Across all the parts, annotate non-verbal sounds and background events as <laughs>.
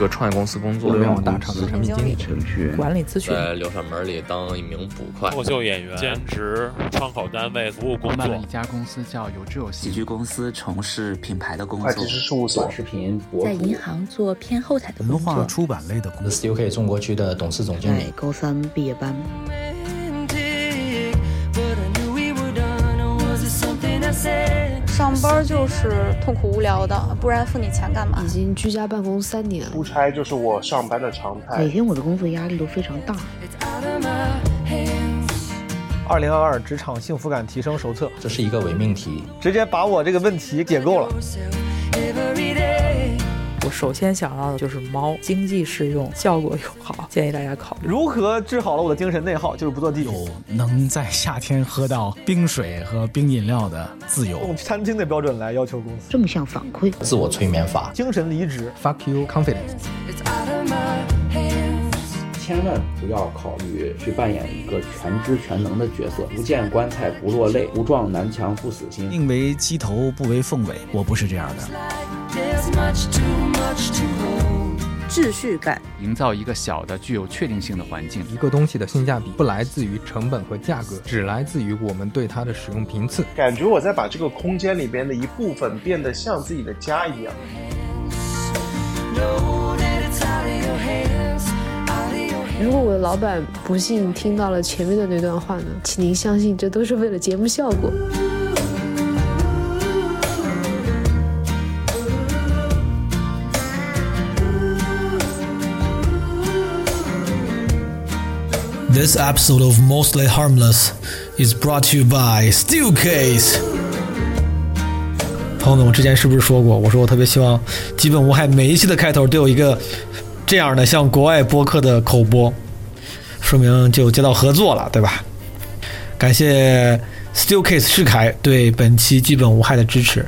个创业公司工作，互联网大厂的产品经理、程序员、管理咨询，在流水门里当一名捕快、脱口秀演员、兼职、窗口单位服务工作。一家公司叫有志有喜剧公司，从事品牌的工作。会计师事务所、短视频在银行做偏后台的工作文化出版类的公司，STUK 中国区的董事总经理。高三毕业班。上班就是痛苦无聊的，不然付你钱干嘛？已经居家办公三年，出差就是我上班的常态。每天我的工作压力都非常大。二零二二职场幸福感提升手册，这是一个伪命题，直接把我这个问题解构了。我首先想到的就是猫，经济适用，效果又好，<laughs> 建议大家考虑。如何治好了我的精神内耗？就是不坐地铁。有能在夏天喝到冰水和冰饮料的自由。用餐厅的标准来要求公司。正向反馈，自我催眠法，精神离职，fuck you confidence。千万不要考虑去扮演一个全知全能的角色，不见棺材不落泪，不撞南墙不死心。宁为鸡头不为凤尾，我不是这样的。秩序感，营造一个小的具有确定性的环境。一个东西的性价比不来自于成本和价格，只来自于我们对它的使用频次。感觉我在把这个空间里边的一部分变得像自己的家一样。如果我的老板不幸听到了前面的那段话呢？请您相信，这都是为了节目效果。This episode of Mostly Harmless is brought to you by Steelcase。朋友们，我之前是不是说过？我说我特别希望《基本无害》每一期的开头都有一个这样的像国外播客的口播，说明就接到合作了，对吧？感谢 Steelcase 世凯对本期《基本无害》的支持。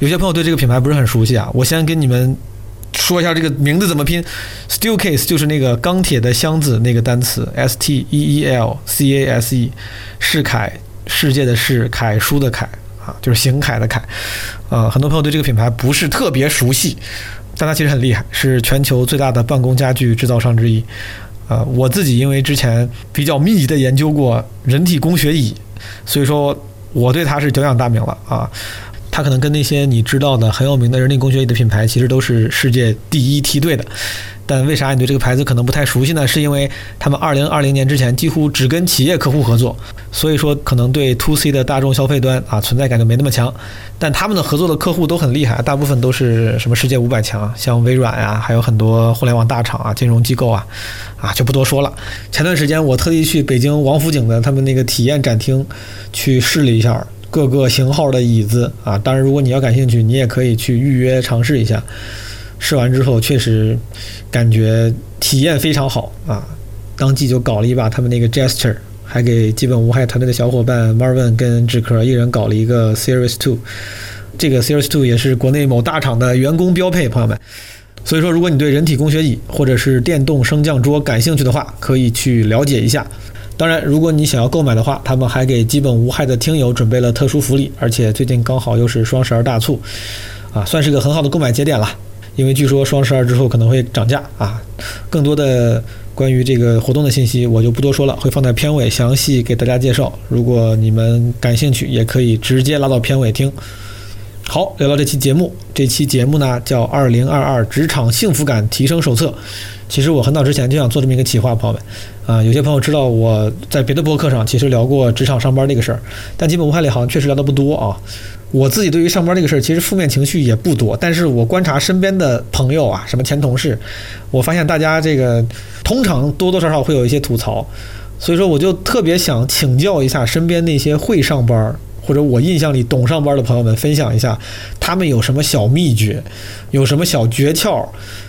有些朋友对这个品牌不是很熟悉啊，我先跟你们。说一下这个名字怎么拼，Steelcase 就是那个钢铁的箱子那个单词，S T E E L C A S E，世凯，世界的世，凯书的凯啊，就是行楷的楷。呃，很多朋友对这个品牌不是特别熟悉，但它其实很厉害，是全球最大的办公家具制造商之一。呃，我自己因为之前比较密集的研究过人体工学椅，所以说我对它是久仰大名了啊。它可能跟那些你知道的很有名的人体工学椅的品牌，其实都是世界第一梯队的。但为啥你对这个牌子可能不太熟悉呢？是因为他们二零二零年之前几乎只跟企业客户合作，所以说可能对 to C 的大众消费端啊存在感就没那么强。但他们的合作的客户都很厉害，大部分都是什么世界五百强，像微软啊，还有很多互联网大厂啊、金融机构啊，啊就不多说了。前段时间我特地去北京王府井的他们那个体验展厅去试了一下。各个型号的椅子啊，当然，如果你要感兴趣，你也可以去预约尝试一下。试完之后，确实感觉体验非常好啊！当即就搞了一把他们那个 Gesture，还给基本无害团队的小伙伴 Marvin 跟志科一人搞了一个 Series Two。这个 Series Two 也是国内某大厂的员工标配，朋友们。所以说，如果你对人体工学椅或者是电动升降桌感兴趣的话，可以去了解一下。当然，如果你想要购买的话，他们还给基本无害的听友准备了特殊福利，而且最近刚好又是双十二大促，啊，算是个很好的购买节点了。因为据说双十二之后可能会涨价啊。更多的关于这个活动的信息我就不多说了，会放在片尾详细给大家介绍。如果你们感兴趣，也可以直接拉到片尾听。好，聊聊这期节目。这期节目呢叫《二零二二职场幸福感提升手册》。其实我很早之前就想做这么一个企划，朋友们。啊，有些朋友知道我在别的博客上其实聊过职场上班这个事儿，但基本无害里好像确实聊的不多啊。我自己对于上班这个事儿，其实负面情绪也不多，但是我观察身边的朋友啊，什么前同事，我发现大家这个通常多多少少会有一些吐槽，所以说我就特别想请教一下身边那些会上班或者我印象里懂上班的朋友们，分享一下他们有什么小秘诀，有什么小诀窍。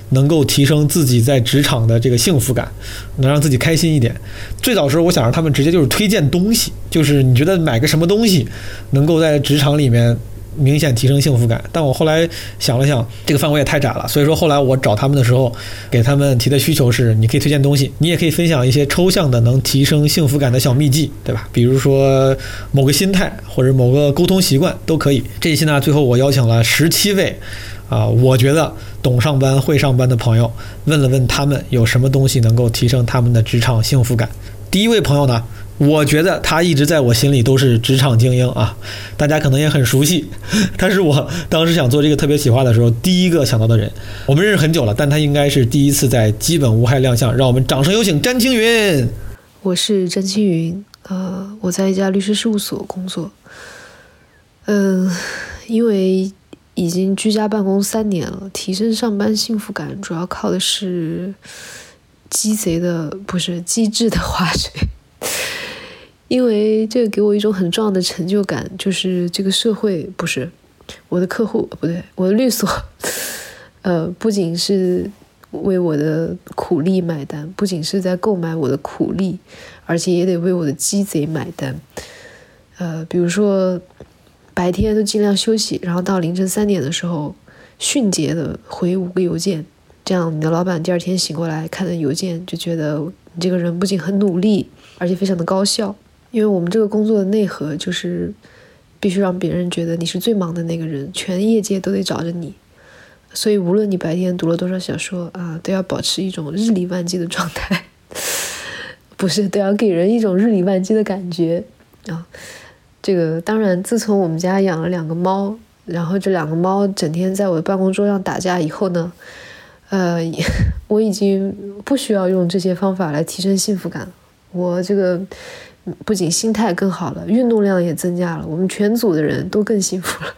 能够提升自己在职场的这个幸福感，能让自己开心一点。最早时候，我想让他们直接就是推荐东西，就是你觉得买个什么东西能够在职场里面明显提升幸福感。但我后来想了想，这个范围也太窄了，所以说后来我找他们的时候，给他们提的需求是：你可以推荐东西，你也可以分享一些抽象的能提升幸福感的小秘籍，对吧？比如说某个心态或者某个沟通习惯都可以。这一期呢，最后我邀请了十七位。啊，我觉得懂上班、会上班的朋友，问了问他们有什么东西能够提升他们的职场幸福感。第一位朋友呢，我觉得他一直在我心里都是职场精英啊，大家可能也很熟悉，<laughs> 他是我当时想做这个特别企划的时候第一个想到的人。我们认识很久了，但他应该是第一次在基本无害亮相，让我们掌声有请詹青云。我是詹青云，呃，我在一家律师事务所工作，嗯，因为。已经居家办公三年了，提升上班幸福感主要靠的是鸡贼的，不是机智的划水。<laughs> 因为这个给我一种很重要的成就感，就是这个社会不是我的客户，不对，我的律所，<laughs> 呃，不仅是为我的苦力买单，不仅是在购买我的苦力，而且也得为我的鸡贼买单。呃，比如说。白天都尽量休息，然后到凌晨三点的时候，迅捷的回五个邮件，这样你的老板第二天醒过来看的邮件，就觉得你这个人不仅很努力，而且非常的高效。因为我们这个工作的内核就是，必须让别人觉得你是最忙的那个人，全业界都得找着你。所以无论你白天读了多少小说啊，都要保持一种日理万机的状态，不是都要给人一种日理万机的感觉啊。这个当然，自从我们家养了两个猫，然后这两个猫整天在我的办公桌上打架以后呢，呃，我已经不需要用这些方法来提升幸福感。我这个不仅心态更好了，运动量也增加了，我们全组的人都更幸福了。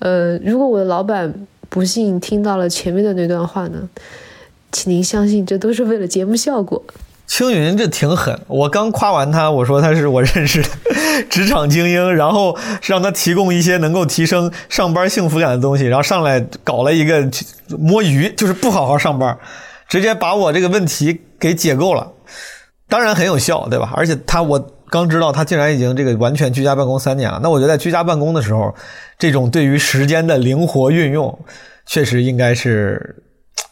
呃，如果我的老板不幸听到了前面的那段话呢，请您相信，这都是为了节目效果。青云这挺狠，我刚夸完他，我说他是我认识的 <laughs> 职场精英，然后让他提供一些能够提升上班幸福感的东西，然后上来搞了一个摸鱼，就是不好好上班，直接把我这个问题给解构了，当然很有效，对吧？而且他我刚知道他竟然已经这个完全居家办公三年了，那我觉得在居家办公的时候，这种对于时间的灵活运用，确实应该是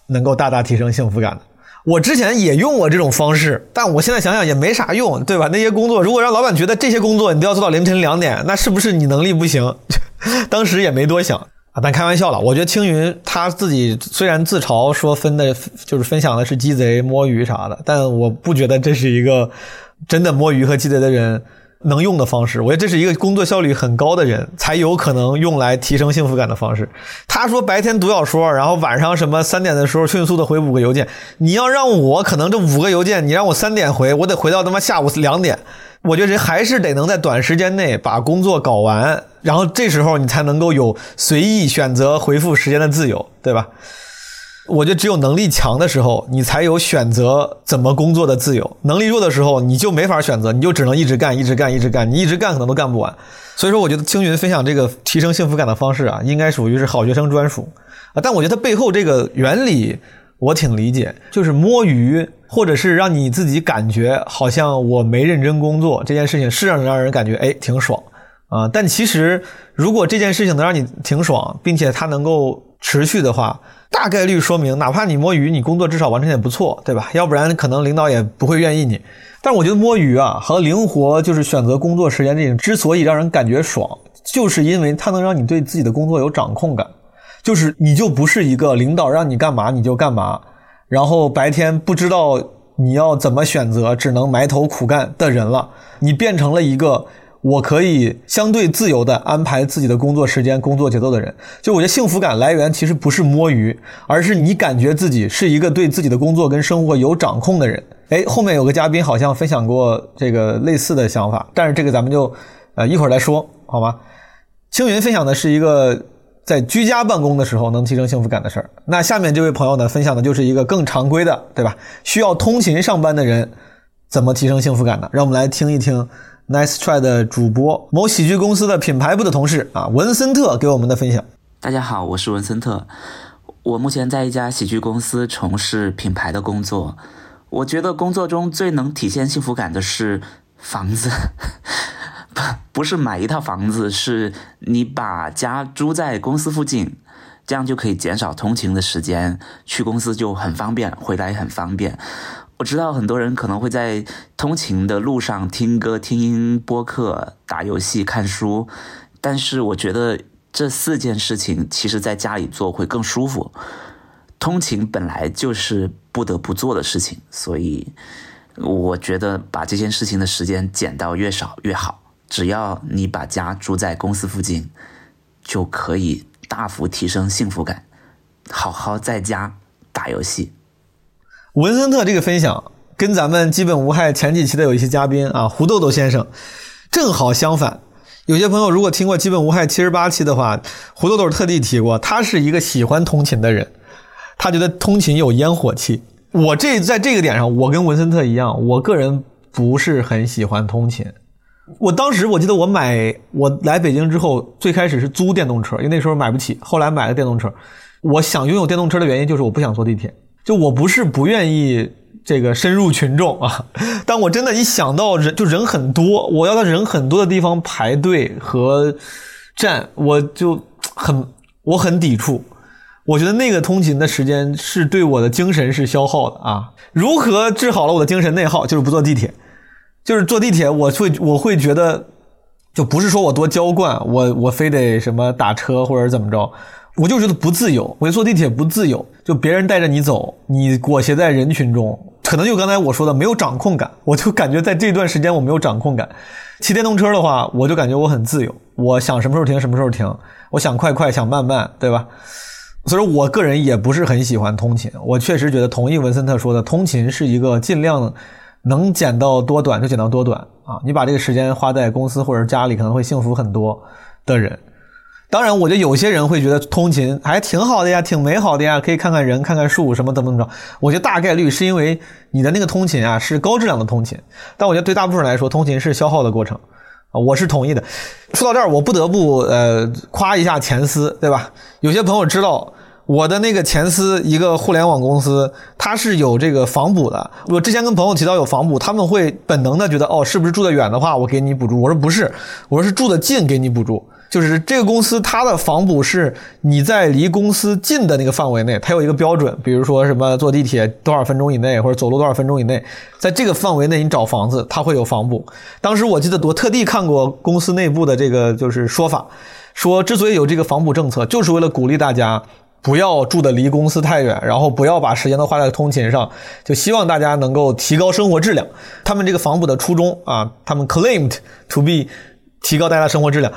能够大大提升幸福感的。我之前也用过这种方式，但我现在想想也没啥用，对吧？那些工作如果让老板觉得这些工作你都要做到凌晨两点，那是不是你能力不行？<laughs> 当时也没多想啊，但开玩笑了。我觉得青云他自己虽然自嘲说分的就是分享的是鸡贼摸鱼啥的，但我不觉得这是一个真的摸鱼和鸡贼的人。能用的方式，我觉得这是一个工作效率很高的人才有可能用来提升幸福感的方式。他说白天读小说，然后晚上什么三点的时候迅速的回五个邮件。你要让我可能这五个邮件，你让我三点回，我得回到他妈下午两点。我觉得还是得能在短时间内把工作搞完，然后这时候你才能够有随意选择回复时间的自由，对吧？我觉得只有能力强的时候，你才有选择怎么工作的自由；能力弱的时候，你就没法选择，你就只能一直干，一直干，一直干，你一直干可能都干不完。所以说，我觉得青云分享这个提升幸福感的方式啊，应该属于是好学生专属啊。但我觉得它背后这个原理我挺理解，就是摸鱼或者是让你自己感觉好像我没认真工作这件事情，是让让人感觉哎挺爽啊。但其实如果这件事情能让你挺爽，并且它能够持续的话，大概率说明，哪怕你摸鱼，你工作至少完成也不错，对吧？要不然可能领导也不会愿意你。但是我觉得摸鱼啊和灵活，就是选择工作时间这种，之所以让人感觉爽，就是因为它能让你对自己的工作有掌控感，就是你就不是一个领导让你干嘛你就干嘛，然后白天不知道你要怎么选择，只能埋头苦干的人了，你变成了一个。我可以相对自由的安排自己的工作时间、工作节奏的人，就我觉得幸福感来源其实不是摸鱼，而是你感觉自己是一个对自己的工作跟生活有掌控的人。哎，后面有个嘉宾好像分享过这个类似的想法，但是这个咱们就呃一会儿来说好吗？青云分享的是一个在居家办公的时候能提升幸福感的事儿。那下面这位朋友呢，分享的就是一个更常规的，对吧？需要通勤上班的人怎么提升幸福感呢？让我们来听一听。Nice try 的主播，某喜剧公司的品牌部的同事啊，文森特给我们的分享。大家好，我是文森特，我目前在一家喜剧公司从事品牌的工作。我觉得工作中最能体现幸福感的是房子，<laughs> 不不是买一套房子，是你把家租在公司附近，这样就可以减少通勤的时间，去公司就很方便，回来也很方便。我知道很多人可能会在通勤的路上听歌、听音播客、打游戏、看书，但是我觉得这四件事情其实在家里做会更舒服。通勤本来就是不得不做的事情，所以我觉得把这件事情的时间减到越少越好。只要你把家住在公司附近，就可以大幅提升幸福感。好好在家打游戏。文森特这个分享跟咱们基本无害前几期的有一些嘉宾啊，胡豆豆先生正好相反。有些朋友如果听过基本无害七十八期的话，胡豆豆特地提过，他是一个喜欢通勤的人，他觉得通勤有烟火气。我这在这个点上，我跟文森特一样，我个人不是很喜欢通勤。我当时我记得我买我来北京之后，最开始是租电动车，因为那时候买不起，后来买了电动车。我想拥有电动车的原因就是我不想坐地铁，就我不是不愿意这个深入群众啊，<laughs> 但我真的一想到人就人很多，我要在人很多的地方排队和站，我就很我很抵触。我觉得那个通勤的时间是对我的精神是消耗的啊。如何治好了我的精神内耗？就是不坐地铁，就是坐地铁我会我会觉得，就不是说我多娇惯，我我非得什么打车或者怎么着。我就觉得不自由，我坐地铁不自由，就别人带着你走，你裹挟在人群中，可能就刚才我说的没有掌控感，我就感觉在这段时间我没有掌控感。骑电动车的话，我就感觉我很自由，我想什么时候停什么时候停，我想快快想慢慢，对吧？所以我个人也不是很喜欢通勤，我确实觉得同意文森特说的，通勤是一个尽量能减到多短就减到多短啊，你把这个时间花在公司或者家里，可能会幸福很多的人。当然，我觉得有些人会觉得通勤还挺好的呀，挺美好的呀，可以看看人，看看树，什么怎么怎么着。我觉得大概率是因为你的那个通勤啊是高质量的通勤，但我觉得对大部分人来说，通勤是消耗的过程啊，我是同意的。说到这儿，我不得不呃夸一下前司，对吧？有些朋友知道我的那个前司一个互联网公司，它是有这个房补的。我之前跟朋友提到有房补，他们会本能的觉得哦，是不是住得远的话，我给你补助？我说不是，我说是住得近给你补助。就是这个公司，它的房补是你在离公司近的那个范围内，它有一个标准，比如说什么坐地铁多少分钟以内，或者走路多少分钟以内，在这个范围内你找房子，它会有房补。当时我记得我特地看过公司内部的这个就是说法，说之所以有这个房补政策，就是为了鼓励大家不要住的离公司太远，然后不要把时间都花在通勤上，就希望大家能够提高生活质量。他们这个房补的初衷啊，他们 claimed to be 提高大家生活质量。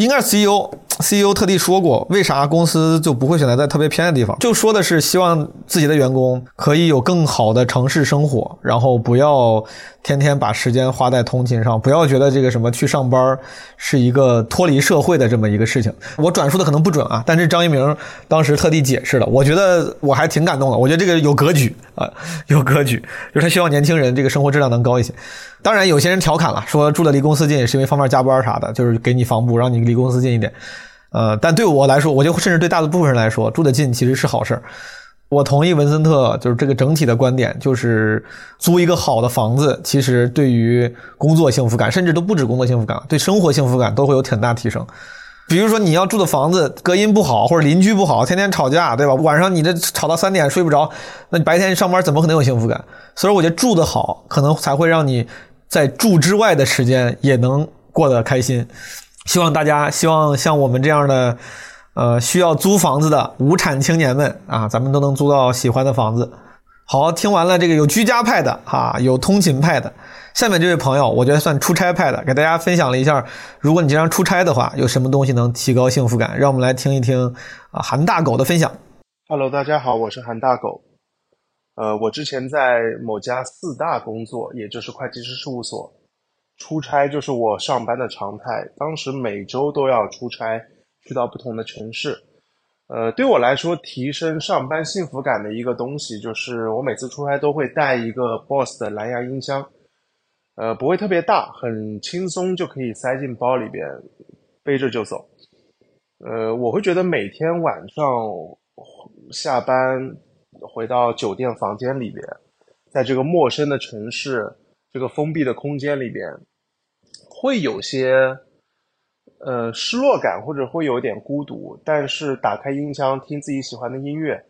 应该是 CEO，CEO 特地说过，为啥公司就不会选择在特别偏的地方？就说的是希望自己的员工可以有更好的城市生活，然后不要天天把时间花在通勤上，不要觉得这个什么去上班是一个脱离社会的这么一个事情。我转述的可能不准啊，但是张一鸣当时特地解释了，我觉得我还挺感动的。我觉得这个有格局啊，有格局，就是他希望年轻人这个生活质量能高一些。当然，有些人调侃了，说住的离公司近是因为方便加班啥的，就是给你房补，让你离公司近一点。呃，但对我来说，我就甚至对大部分人来说，住得近其实是好事儿。我同意文森特就是这个整体的观点，就是租一个好的房子，其实对于工作幸福感，甚至都不止工作幸福感，对生活幸福感都会有挺大提升。比如说你要住的房子隔音不好，或者邻居不好，天天吵架，对吧？晚上你这吵到三点睡不着，那你白天上班怎么可能有幸福感？所以我觉得住得好，可能才会让你。在住之外的时间也能过得开心，希望大家，希望像我们这样的，呃，需要租房子的无产青年们啊，咱们都能租到喜欢的房子。好，听完了这个有居家派的哈，有通勤派的，下面这位朋友，我觉得算出差派的，给大家分享了一下，如果你经常出差的话，有什么东西能提高幸福感？让我们来听一听啊，韩大狗的分享。Hello，大家好，我是韩大狗。呃，我之前在某家四大工作，也就是会计师事务所，出差就是我上班的常态。当时每周都要出差，去到不同的城市。呃，对我来说，提升上班幸福感的一个东西，就是我每次出差都会带一个 BOSS 的蓝牙音箱。呃，不会特别大，很轻松就可以塞进包里边，背着就走。呃，我会觉得每天晚上下班。回到酒店房间里边，在这个陌生的城市、这个封闭的空间里边，会有些呃失落感，或者会有点孤独。但是打开音箱听自己喜欢的音乐，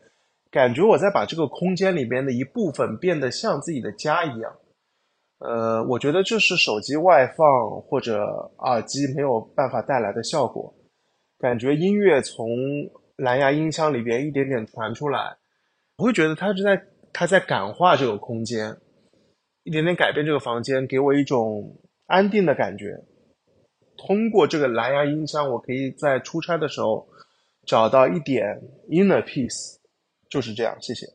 感觉我在把这个空间里边的一部分变得像自己的家一样。呃，我觉得这是手机外放或者耳机没有办法带来的效果。感觉音乐从蓝牙音箱里边一点点传出来，我会觉得他是在他在感化这个空间，一点点改变这个房间，给我一种安定的感觉。通过这个蓝牙音箱，我可以在出差的时候找到一点 inner peace，就是这样。谢谢。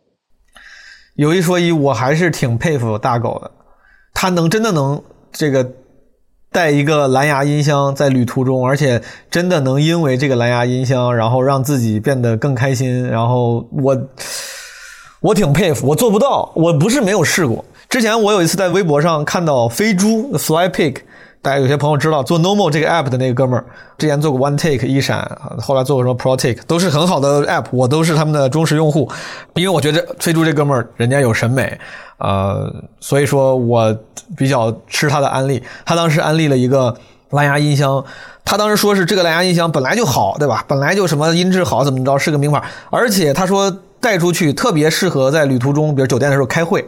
有一说一，我还是挺佩服大狗的，他能真的能这个带一个蓝牙音箱在旅途中，而且真的能因为这个蓝牙音箱，然后让自己变得更开心。然后我我挺佩服，我做不到，我不是没有试过。之前我有一次在微博上看到飞猪 Fly Pig。大家有些朋友知道做 Normal 这个 app 的那个哥们儿，之前做过 One Take 一闪，后来做过什么 Pro Take，都是很好的 app，我都是他们的忠实用户。因为我觉得飞猪这哥们儿人家有审美，呃，所以说我比较吃他的安利。他当时安利了一个蓝牙音箱，他当时说是这个蓝牙音箱本来就好，对吧？本来就什么音质好，怎么着是个名牌，而且他说带出去特别适合在旅途中，比如酒店的时候开会。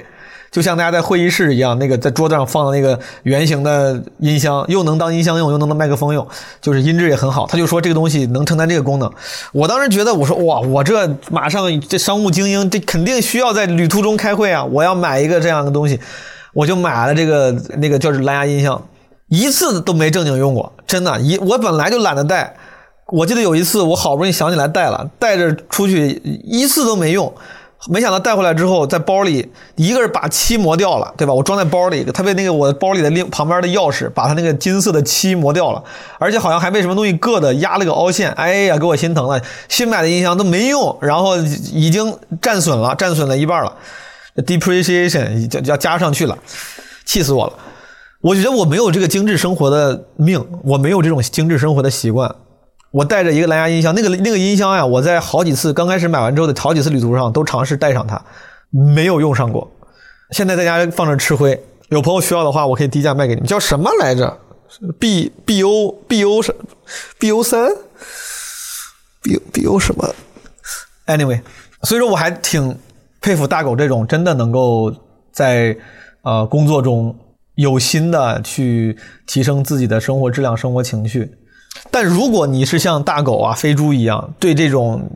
就像大家在会议室一样，那个在桌子上放的那个圆形的音箱，又能当音箱用，又能当麦克风用，就是音质也很好。他就说这个东西能承担这个功能。我当时觉得，我说哇，我这马上这商务精英，这肯定需要在旅途中开会啊！我要买一个这样的东西，我就买了这个那个就是蓝牙音箱，一次都没正经用过，真的。一我本来就懒得带，我记得有一次我好不容易想起来带了，带着出去一次都没用。没想到带回来之后，在包里一个是把漆磨掉了，对吧？我装在包里，他被那个我包里的另旁边的钥匙把他那个金色的漆磨掉了，而且好像还被什么东西硌的压了个凹陷。哎呀，给我心疼了！新买的音箱都没用，然后已经战损了，战损了一半了，depreciation 要要加上去了，气死我了！我觉得我没有这个精致生活的命，我没有这种精致生活的习惯。我带着一个蓝牙音箱，那个那个音箱呀，我在好几次刚开始买完之后的好几次旅途上都尝试带上它，没有用上过。现在在家放着吃灰，有朋友需要的话，我可以低价卖给你们。叫什么来着？B B O B O 什 B O 三 B B O 什么？Anyway，所以说我还挺佩服大狗这种真的能够在呃工作中有心的去提升自己的生活质量、生活情绪。但如果你是像大狗啊、飞猪一样，对这种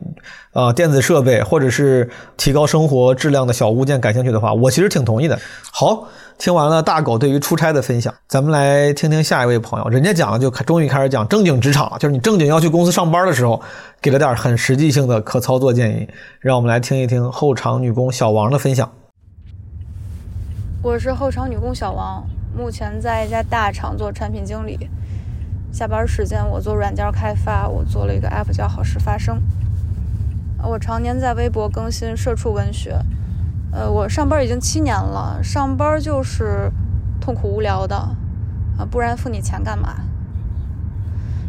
呃电子设备或者是提高生活质量的小物件感兴趣的话，我其实挺同意的。好，听完了大狗对于出差的分享，咱们来听听下一位朋友，人家讲就终于开始讲正经职场了，就是你正经要去公司上班的时候，给了点很实际性的可操作建议。让我们来听一听后场女工小王的分享。我是后场女工小王，目前在一家大厂做产品经理。下班时间，我做软件开发，我做了一个 app 叫“好事发生”。我常年在微博更新社畜文学。呃，我上班已经七年了，上班就是痛苦无聊的啊，不然付你钱干嘛？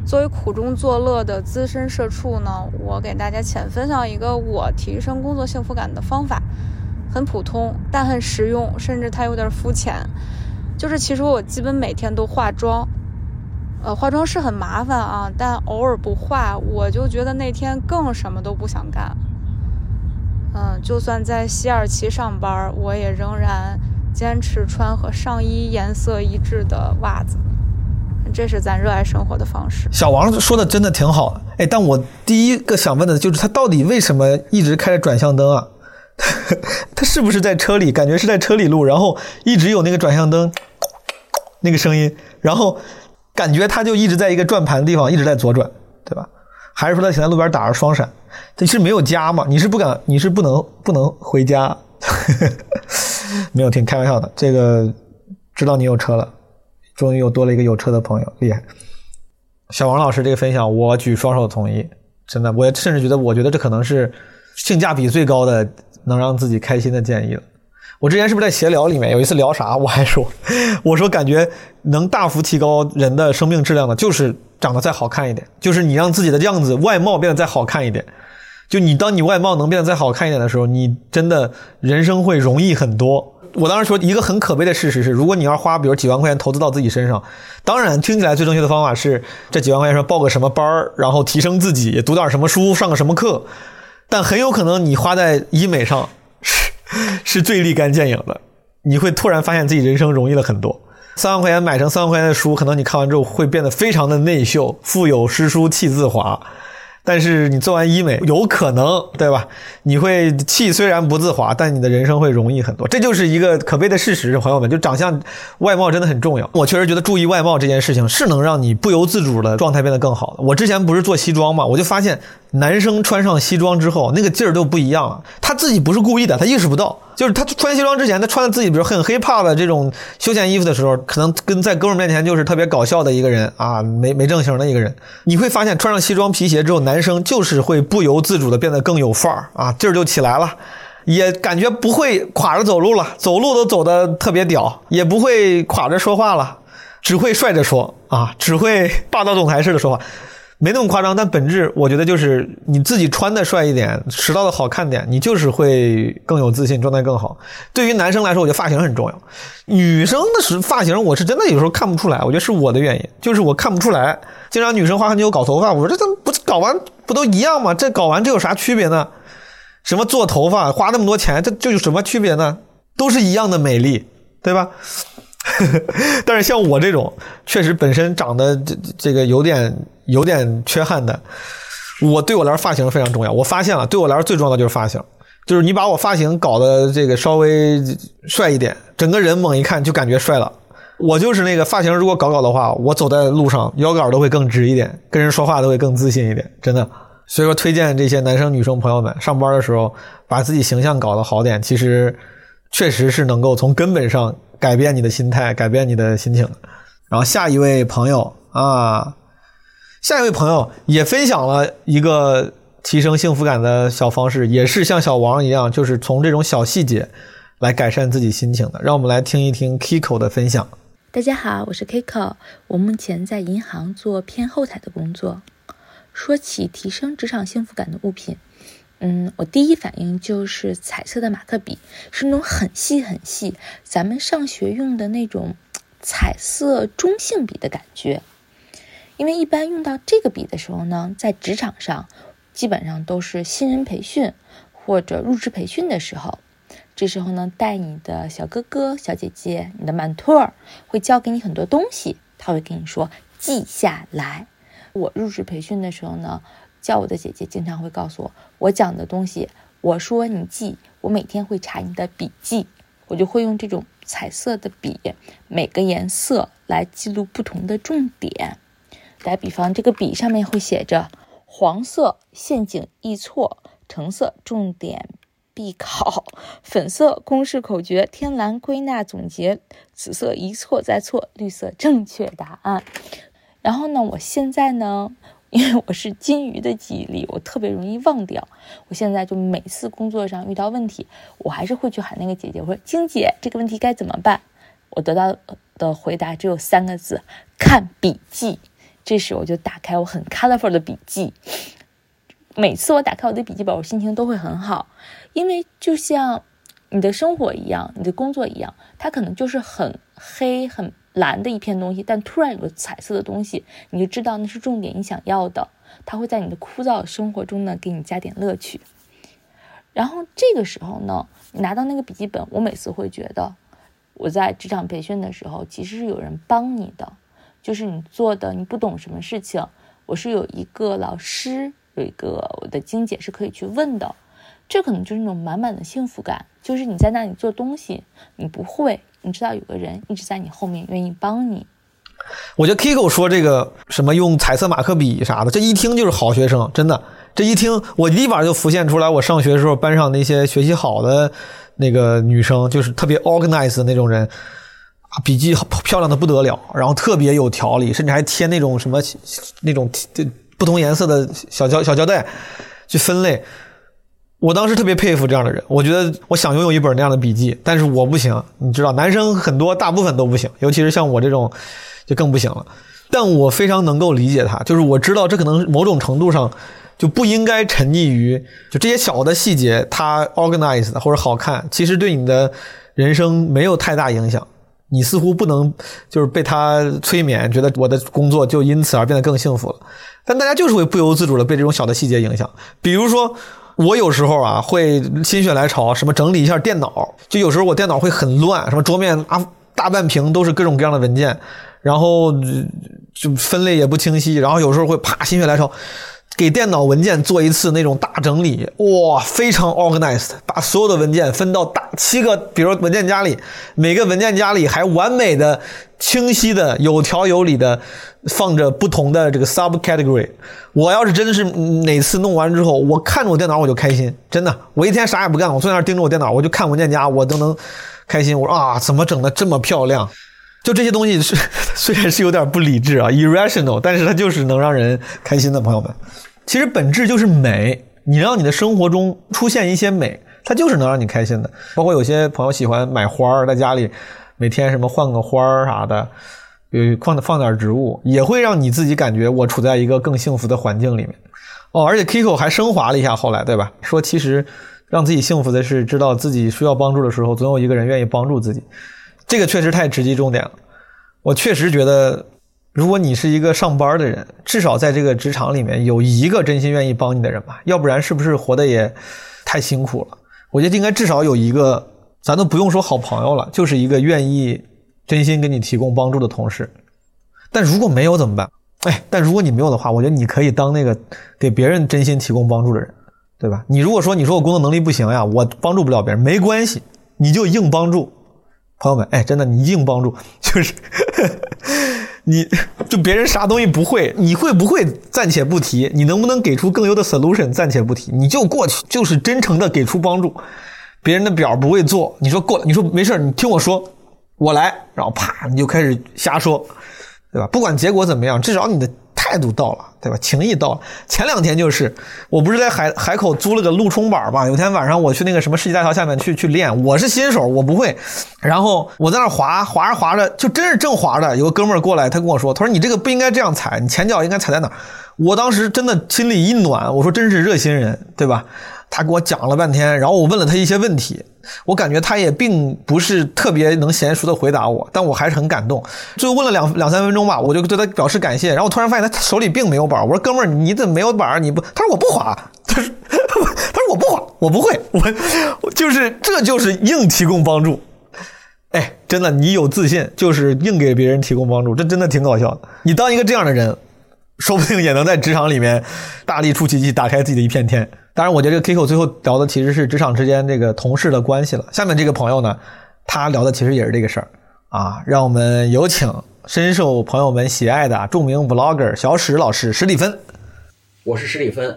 作为苦中作乐的资深社畜呢，我给大家浅分享一个我提升工作幸福感的方法，很普通，但很实用，甚至它有点肤浅。就是其实我基本每天都化妆。呃，化妆是很麻烦啊，但偶尔不化，我就觉得那天更什么都不想干。嗯，就算在西二旗上班，我也仍然坚持穿和上衣颜色一致的袜子。这是咱热爱生活的方式。小王说的真的挺好的，哎，但我第一个想问的就是他到底为什么一直开着转向灯啊？<laughs> 他是不是在车里？感觉是在车里录，然后一直有那个转向灯那个声音，然后。感觉他就一直在一个转盘的地方，一直在左转，对吧？还是说他停在路边打着双闪？他是没有家吗？你是不敢？你是不能不能回家？<laughs> 没有听，开玩笑的。这个知道你有车了，终于又多了一个有车的朋友，厉害。小王老师这个分享，我举双手同意。真的，我甚至觉得，我觉得这可能是性价比最高的，能让自己开心的建议了。我之前是不是在闲聊里面有一次聊啥？我还说，我说感觉能大幅提高人的生命质量的，就是长得再好看一点，就是你让自己的样子外貌变得再好看一点。就你当你外貌能变得再好看一点的时候，你真的人生会容易很多。我当时说一个很可悲的事实是，如果你要花比如几万块钱投资到自己身上，当然听起来最正确的方法是这几万块钱说报个什么班儿，然后提升自己，读点什么书，上个什么课，但很有可能你花在医美上。<laughs> 是最立竿见影的，你会突然发现自己人生容易了很多。三万块钱买成三万块钱的书，可能你看完之后会变得非常的内秀，腹有诗书气自华。但是你做完医美，有可能，对吧？你会气虽然不自华，但你的人生会容易很多。这就是一个可悲的事实，朋友们。就长相、外貌真的很重要。我确实觉得注意外貌这件事情是能让你不由自主的状态变得更好的。我之前不是做西装嘛，我就发现男生穿上西装之后，那个劲儿都不一样了。他自己不是故意的，他意识不到。就是他穿西装之前，他穿的自己比如很 hiphop 的这种休闲衣服的时候，可能跟在哥们面前就是特别搞笑的一个人啊，没没正形的一个人。你会发现穿上西装皮鞋之后，男男生就是会不由自主的变得更有范儿啊，劲儿就起来了，也感觉不会垮着走路了，走路都走的特别屌，也不会垮着说话了，只会帅着说啊，只会霸道总裁式的说话。没那么夸张，但本质我觉得就是你自己穿的帅一点，拾到的好看点，你就是会更有自信，状态更好。对于男生来说，我觉得发型很重要。女生的是发型，我是真的有时候看不出来，我觉得是我的原因，就是我看不出来。经常女生花很久搞头发，我说这怎么不搞完不都一样吗？这搞完这有啥区别呢？什么做头发花那么多钱，这这有什么区别呢？都是一样的美丽，对吧？<laughs> 但是像我这种确实本身长得这这个有点有点缺憾的，我对我来说发型非常重要。我发现了，对我来说最重要的就是发型，就是你把我发型搞得这个稍微帅一点，整个人猛一看就感觉帅了。我就是那个发型如果搞搞的话，我走在路上腰杆都会更直一点，跟人说话都会更自信一点，真的。所以说，推荐这些男生女生朋友们上班的时候把自己形象搞得好点，其实确实是能够从根本上。改变你的心态，改变你的心情。然后下一位朋友啊，下一位朋友也分享了一个提升幸福感的小方式，也是像小王一样，就是从这种小细节来改善自己心情的。让我们来听一听 Kiko 的分享。大家好，我是 Kiko，我目前在银行做偏后台的工作。说起提升职场幸福感的物品。嗯，我第一反应就是彩色的马克笔，是那种很细很细，咱们上学用的那种彩色中性笔的感觉。因为一般用到这个笔的时候呢，在职场上基本上都是新人培训或者入职培训的时候，这时候呢，带你的小哥哥、小姐姐，你的满托儿会教给你很多东西，他会跟你说记下来。我入职培训的时候呢。教我的姐姐经常会告诉我，我讲的东西，我说你记，我每天会查你的笔记，我就会用这种彩色的笔，每个颜色来记录不同的重点。打比方，这个笔上面会写着黄色陷阱易错，橙色重点必考，粉色公式口诀，天蓝归纳总结，紫色一错再错，绿色正确答案。然后呢，我现在呢。因为我是金鱼的记忆力，我特别容易忘掉。我现在就每次工作上遇到问题，我还是会去喊那个姐姐，我说：“晶姐，这个问题该怎么办？”我得到的回答只有三个字：看笔记。这时我就打开我很 colorful 的笔记。每次我打开我的笔记本，我心情都会很好，因为就像你的生活一样，你的工作一样，它可能就是很黑很。蓝的一片东西，但突然有个彩色的东西，你就知道那是重点，你想要的，它会在你的枯燥生活中呢给你加点乐趣。然后这个时候呢，你拿到那个笔记本，我每次会觉得我在职场培训的时候其实是有人帮你的，就是你做的你不懂什么事情，我是有一个老师，有一个我的晶姐是可以去问的，这可能就是那种满满的幸福感，就是你在那里做东西，你不会。你知道有个人一直在你后面，愿意帮你。我觉得 Kiko 说这个什么用彩色马克笔啥的，这一听就是好学生，真的。这一听，我立马就浮现出来，我上学的时候班上那些学习好的那个女生，就是特别 organized 的那种人啊，笔记漂亮的不得了，然后特别有条理，甚至还贴那种什么那种不同颜色的小胶小胶带去分类。我当时特别佩服这样的人，我觉得我想拥有一本那样的笔记，但是我不行。你知道，男生很多，大部分都不行，尤其是像我这种，就更不行了。但我非常能够理解他，就是我知道这可能某种程度上就不应该沉溺于就这些小的细节，它 organized 或者好看，其实对你的人生没有太大影响。你似乎不能就是被他催眠，觉得我的工作就因此而变得更幸福了。但大家就是会不由自主的被这种小的细节影响，比如说。我有时候啊会心血来潮，什么整理一下电脑，就有时候我电脑会很乱，什么桌面啊大半屏都是各种各样的文件，然后就分类也不清晰，然后有时候会啪心血来潮。给电脑文件做一次那种大整理，哇，非常 organized，把所有的文件分到大七个，比如文件夹里，每个文件夹里还完美的、清晰的、有条有理的放着不同的这个 subcategory。我要是真的是哪次弄完之后，我看着我电脑我就开心，真的，我一天啥也不干，我坐在那盯着我电脑，我就看文件夹，我都能开心。我说啊，怎么整的这么漂亮？就这些东西是虽然是有点不理智啊，irrational，但是它就是能让人开心的，朋友们。其实本质就是美，你让你的生活中出现一些美，它就是能让你开心的。包括有些朋友喜欢买花儿，在家里每天什么换个花儿啥的，呃，放放点植物，也会让你自己感觉我处在一个更幸福的环境里面。哦，而且 Kiko 还升华了一下，后来对吧？说其实让自己幸福的是，知道自己需要帮助的时候，总有一个人愿意帮助自己。这个确实太直击重点了。我确实觉得。如果你是一个上班的人，至少在这个职场里面有一个真心愿意帮你的人吧，要不然是不是活得也太辛苦了？我觉得应该至少有一个，咱都不用说好朋友了，就是一个愿意真心给你提供帮助的同事。但如果没有怎么办？哎，但如果你没有的话，我觉得你可以当那个给别人真心提供帮助的人，对吧？你如果说你说我工作能力不行呀，我帮助不了别人，没关系，你就硬帮助。朋友们，哎，真的，你硬帮助就是。你就别人啥东西不会，你会不会暂且不提，你能不能给出更优的 solution 暂且不提，你就过去，就是真诚的给出帮助。别人的表不会做，你说过，你说没事你听我说，我来，然后啪，你就开始瞎说，对吧？不管结果怎么样，至少你的。态度到了，对吧？情谊到了。前两天就是，我不是在海海口租了个路冲板嘛？有天晚上我去那个什么世纪大桥下面去去练，我是新手，我不会。然后我在那滑滑着滑着，就真是正滑着，有个哥们儿过来，他跟我说：“他说你这个不应该这样踩，你前脚应该踩在哪？”我当时真的心里一暖，我说真是热心人，对吧？他给我讲了半天，然后我问了他一些问题。我感觉他也并不是特别能娴熟的回答我，但我还是很感动。最后问了两两三分钟吧，我就对他表示感谢。然后我突然发现他手里并没有板。我说：“哥们儿，你怎么没有板？你不？”他说：“我不滑。”他说：“他说我不滑，我不会。我就是这就是硬提供帮助。哎，真的，你有自信就是硬给别人提供帮助，这真的挺搞笑的。你当一个这样的人，说不定也能在职场里面大力出奇迹，打开自己的一片天。”当然，我觉得这个 Kiko 最后聊的其实是职场之间这个同事的关系了。下面这个朋友呢，他聊的其实也是这个事儿啊。让我们有请深受朋友们喜爱的著名 Vlogger 小史老师史蒂芬。我是史蒂芬，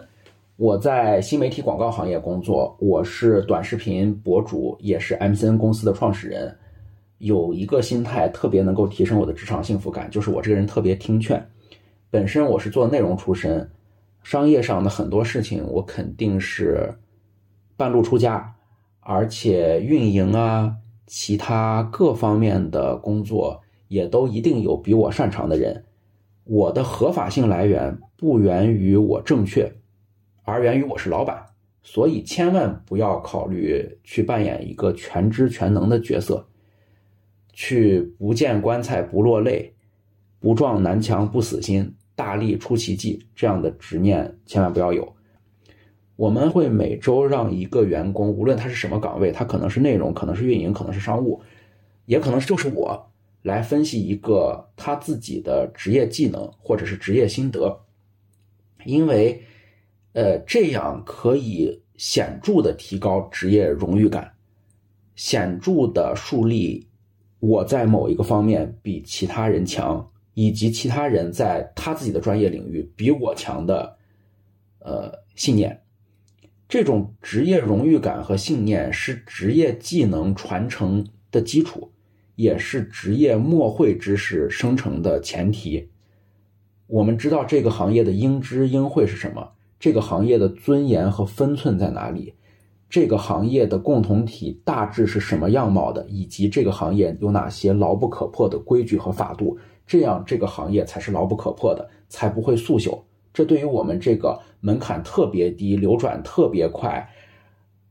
我在新媒体广告行业工作，我是短视频博主，也是 MCN 公司的创始人。有一个心态特别能够提升我的职场幸福感，就是我这个人特别听劝。本身我是做内容出身。商业上的很多事情，我肯定是半路出家，而且运营啊，其他各方面的工作也都一定有比我擅长的人。我的合法性来源不源于我正确，而源于我是老板。所以千万不要考虑去扮演一个全知全能的角色，去不见棺材不落泪，不撞南墙不死心。大力出奇迹，这样的执念千万不要有。我们会每周让一个员工，无论他是什么岗位，他可能是内容，可能是运营，可能是商务，也可能就是我来分析一个他自己的职业技能或者是职业心得，因为，呃，这样可以显著的提高职业荣誉感，显著的树立我在某一个方面比其他人强。以及其他人在他自己的专业领域比我强的，呃，信念，这种职业荣誉感和信念是职业技能传承的基础，也是职业默会知识生成的前提。我们知道这个行业的应知应会是什么，这个行业的尊严和分寸在哪里，这个行业的共同体大致是什么样貌的，以及这个行业有哪些牢不可破的规矩和法度。这样，这个行业才是牢不可破的，才不会速朽。这对于我们这个门槛特别低、流转特别快、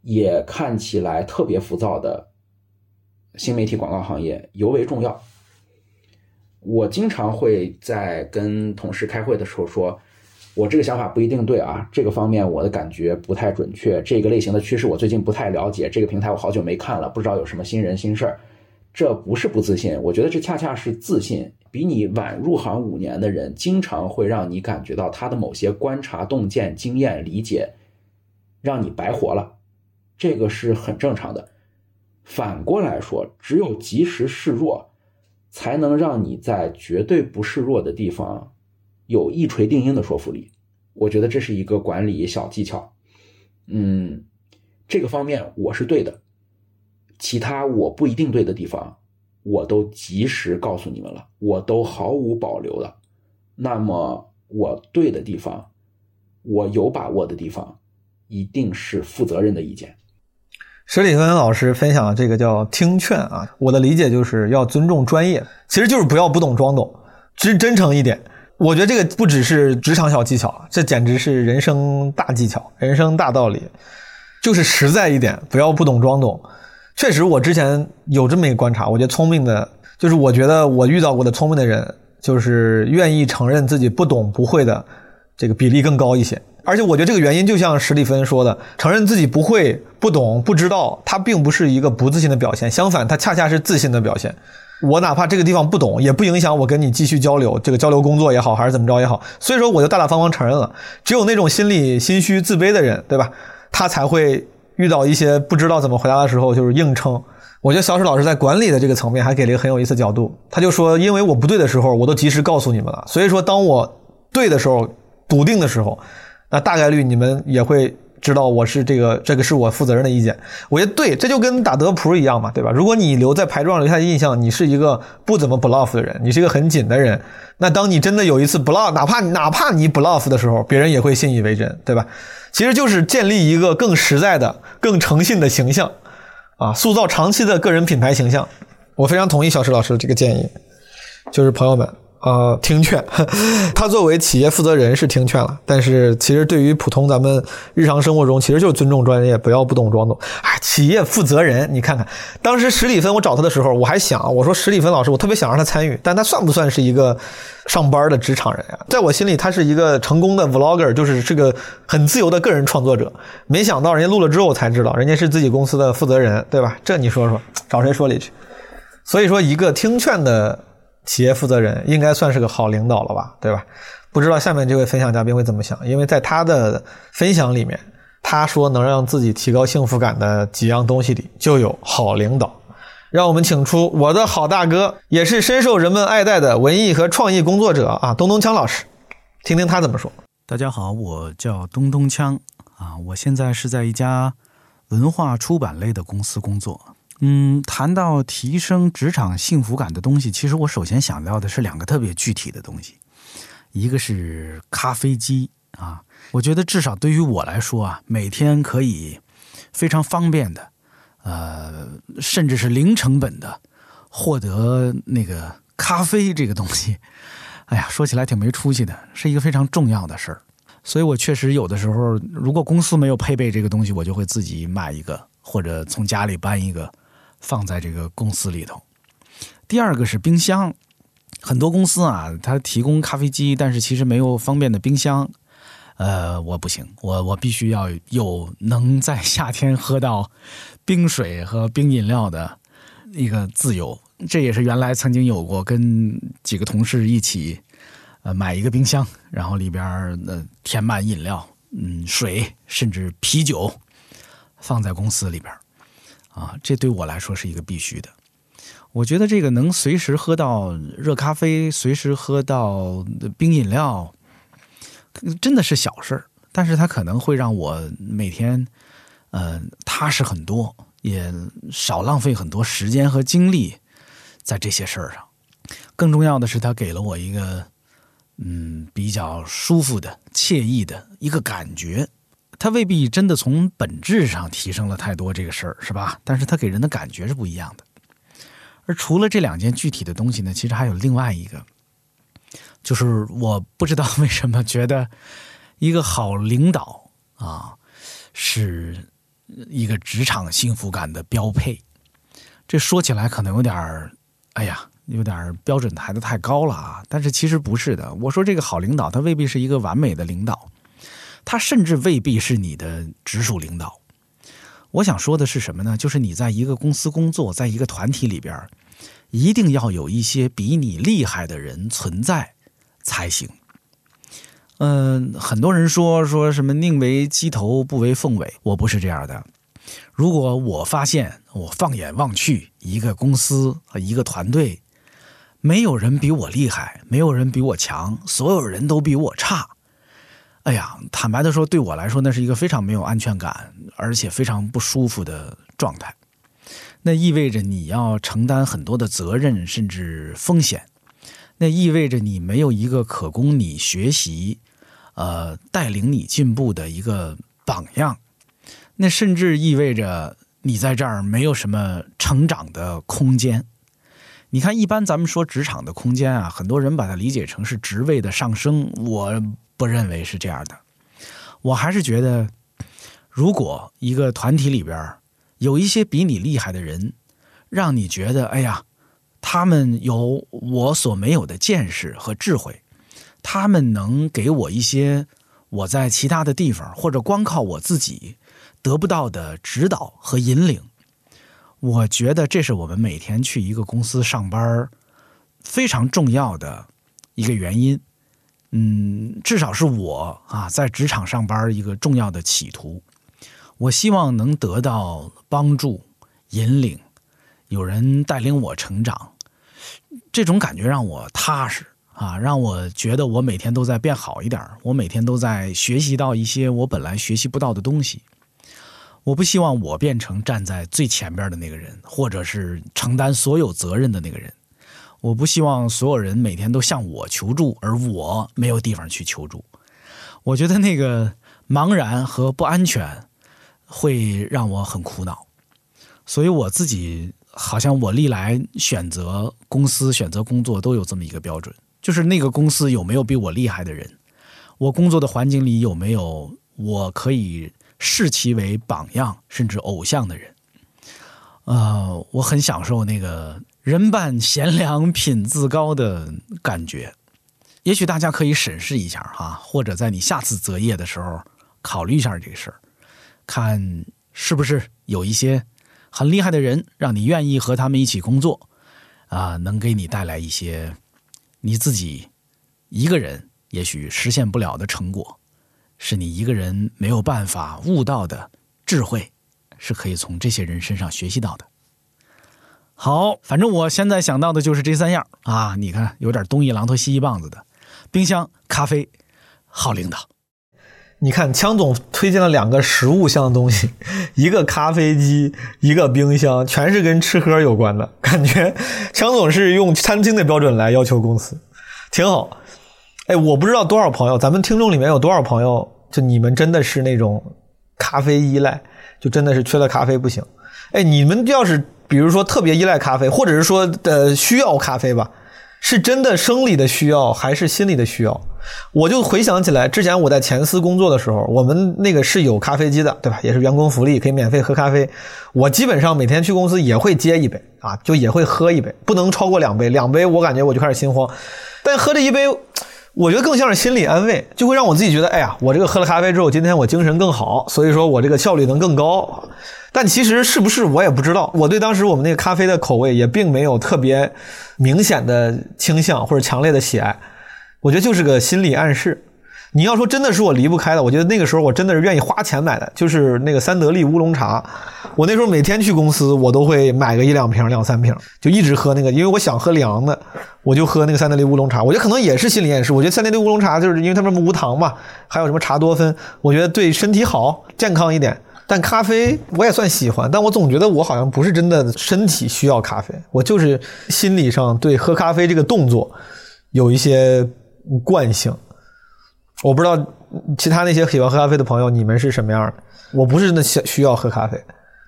也看起来特别浮躁的新媒体广告行业尤为重要。我经常会在跟同事开会的时候说，我这个想法不一定对啊，这个方面我的感觉不太准确，这个类型的趋势我最近不太了解，这个平台我好久没看了，不知道有什么新人新事儿。这不是不自信，我觉得这恰恰是自信。比你晚入行五年的人，经常会让你感觉到他的某些观察、洞见、经验、理解，让你白活了，这个是很正常的。反过来说，只有及时示弱，才能让你在绝对不示弱的地方有一锤定音的说服力。我觉得这是一个管理小技巧。嗯，这个方面我是对的，其他我不一定对的地方。我都及时告诉你们了，我都毫无保留的。那么我对的地方，我有把握的地方，一定是负责任的意见。史里芬老师分享的这个叫听劝啊，我的理解就是要尊重专业，其实就是不要不懂装懂，真真诚一点。我觉得这个不只是职场小技巧，这简直是人生大技巧、人生大道理，就是实在一点，不要不懂装懂。确实，我之前有这么一个观察，我觉得聪明的，就是我觉得我遇到过的聪明的人，就是愿意承认自己不懂不会的这个比例更高一些。而且我觉得这个原因就像史蒂芬说的，承认自己不会、不懂、不知道，它并不是一个不自信的表现，相反，它恰恰是自信的表现。我哪怕这个地方不懂，也不影响我跟你继续交流，这个交流工作也好，还是怎么着也好。所以说，我就大大方方承认了。只有那种心里心虚、自卑的人，对吧？他才会。遇到一些不知道怎么回答的时候，就是硬撑。我觉得小史老师在管理的这个层面还给了一个很有意思角度。他就说：“因为我不对的时候，我都及时告诉你们了。所以说，当我对的时候，笃定的时候，那大概率你们也会知道我是这个，这个是我负责任的意见。我觉得对，这就跟打德扑一样嘛，对吧？如果你留在牌桌上留下的印象，你是一个不怎么 bluff 的人，你是一个很紧的人，那当你真的有一次 bluff，哪怕哪怕你 bluff 的时候，别人也会信以为真，对吧？”其实就是建立一个更实在的、更诚信的形象，啊，塑造长期的个人品牌形象。我非常同意小石老师的这个建议，就是朋友们。呃，听劝，<laughs> 他作为企业负责人是听劝了，但是其实对于普通咱们日常生活中，其实就是尊重专业，不要不懂装懂。哎，企业负责人，你看看，当时史蒂芬我找他的时候，我还想，我说史蒂芬老师，我特别想让他参与，但他算不算是一个上班的职场人呀？在我心里，他是一个成功的 vlogger，就是是个很自由的个人创作者。没想到人家录了之后才知道，人家是自己公司的负责人，对吧？这你说说，找谁说理去？所以说，一个听劝的。企业负责人应该算是个好领导了吧，对吧？不知道下面这位分享嘉宾会怎么想，因为在他的分享里面，他说能让自己提高幸福感的几样东西里就有好领导。让我们请出我的好大哥，也是深受人们爱戴的文艺和创意工作者啊，东东锵老师，听听他怎么说。大家好，我叫东东锵啊，我现在是在一家文化出版类的公司工作。嗯，谈到提升职场幸福感的东西，其实我首先想到的是两个特别具体的东西，一个是咖啡机啊，我觉得至少对于我来说啊，每天可以非常方便的，呃，甚至是零成本的获得那个咖啡这个东西，<laughs> 哎呀，说起来挺没出息的，是一个非常重要的事儿，所以我确实有的时候，如果公司没有配备这个东西，我就会自己买一个，或者从家里搬一个。放在这个公司里头。第二个是冰箱，很多公司啊，它提供咖啡机，但是其实没有方便的冰箱。呃，我不行，我我必须要有能在夏天喝到冰水和冰饮料的一个自由。这也是原来曾经有过跟几个同事一起呃买一个冰箱，然后里边呃填满饮料、嗯水，甚至啤酒，放在公司里边。啊，这对我来说是一个必须的。我觉得这个能随时喝到热咖啡，随时喝到冰饮料，真的是小事，但是它可能会让我每天，呃，踏实很多，也少浪费很多时间和精力在这些事儿上。更重要的是，它给了我一个，嗯，比较舒服的、惬意的一个感觉。它未必真的从本质上提升了太多这个事儿，是吧？但是它给人的感觉是不一样的。而除了这两件具体的东西呢，其实还有另外一个，就是我不知道为什么觉得一个好领导啊，是一个职场幸福感的标配。这说起来可能有点儿，哎呀，有点标准抬得太高了啊！但是其实不是的。我说这个好领导，他未必是一个完美的领导。他甚至未必是你的直属领导。我想说的是什么呢？就是你在一个公司工作，在一个团体里边，一定要有一些比你厉害的人存在才行。嗯，很多人说说什么宁为鸡头不为凤尾，我不是这样的。如果我发现我放眼望去，一个公司和一个团队，没有人比我厉害，没有人比我强，所有人都比我差。哎呀，坦白的说，对我来说，那是一个非常没有安全感，而且非常不舒服的状态。那意味着你要承担很多的责任，甚至风险。那意味着你没有一个可供你学习、呃带领你进步的一个榜样。那甚至意味着你在这儿没有什么成长的空间。你看，一般咱们说职场的空间啊，很多人把它理解成是职位的上升，我不认为是这样的。我还是觉得，如果一个团体里边有一些比你厉害的人，让你觉得，哎呀，他们有我所没有的见识和智慧，他们能给我一些我在其他的地方或者光靠我自己得不到的指导和引领。我觉得这是我们每天去一个公司上班非常重要的一个原因。嗯，至少是我啊，在职场上班一个重要的企图。我希望能得到帮助、引领，有人带领我成长，这种感觉让我踏实啊，让我觉得我每天都在变好一点，我每天都在学习到一些我本来学习不到的东西。我不希望我变成站在最前边的那个人，或者是承担所有责任的那个人。我不希望所有人每天都向我求助，而我没有地方去求助。我觉得那个茫然和不安全会让我很苦恼。所以我自己好像我历来选择公司、选择工作都有这么一个标准，就是那个公司有没有比我厉害的人，我工作的环境里有没有我可以。视其为榜样甚至偶像的人，呃，我很享受那个人伴贤良品自高的感觉。也许大家可以审视一下哈，或者在你下次择业的时候考虑一下这个事儿，看是不是有一些很厉害的人，让你愿意和他们一起工作，啊，能给你带来一些你自己一个人也许实现不了的成果。是你一个人没有办法悟到的智慧，是可以从这些人身上学习到的。好，反正我现在想到的就是这三样啊！你看，有点东一榔头西一棒子的，冰箱、咖啡、好领导。你看，枪总推荐了两个实物项的东西，一个咖啡机，一个冰箱，全是跟吃喝有关的。感觉枪总是用餐厅的标准来要求公司，挺好。哎，我不知道多少朋友，咱们听众里面有多少朋友，就你们真的是那种咖啡依赖，就真的是缺了咖啡不行。哎，你们要是比如说特别依赖咖啡，或者是说的需要咖啡吧，是真的生理的需要还是心理的需要？我就回想起来，之前我在前司工作的时候，我们那个是有咖啡机的，对吧？也是员工福利，可以免费喝咖啡。我基本上每天去公司也会接一杯啊，就也会喝一杯，不能超过两杯，两杯我感觉我就开始心慌。但喝这一杯。我觉得更像是心理安慰，就会让我自己觉得，哎呀，我这个喝了咖啡之后，今天我精神更好，所以说我这个效率能更高。但其实是不是我也不知道。我对当时我们那个咖啡的口味也并没有特别明显的倾向或者强烈的喜爱，我觉得就是个心理暗示。你要说真的是我离不开的，我觉得那个时候我真的是愿意花钱买的，就是那个三得利乌龙茶。我那时候每天去公司，我都会买个一两瓶、两三瓶，就一直喝那个，因为我想喝凉的，我就喝那个三得利乌龙茶。我觉得可能也是心理暗示。我觉得三得利乌龙茶就是因为他们无糖嘛，还有什么茶多酚，我觉得对身体好、健康一点。但咖啡我也算喜欢，但我总觉得我好像不是真的身体需要咖啡，我就是心理上对喝咖啡这个动作有一些惯性。我不知道其他那些喜欢喝咖啡的朋友，你们是什么样的？我不是那需需要喝咖啡，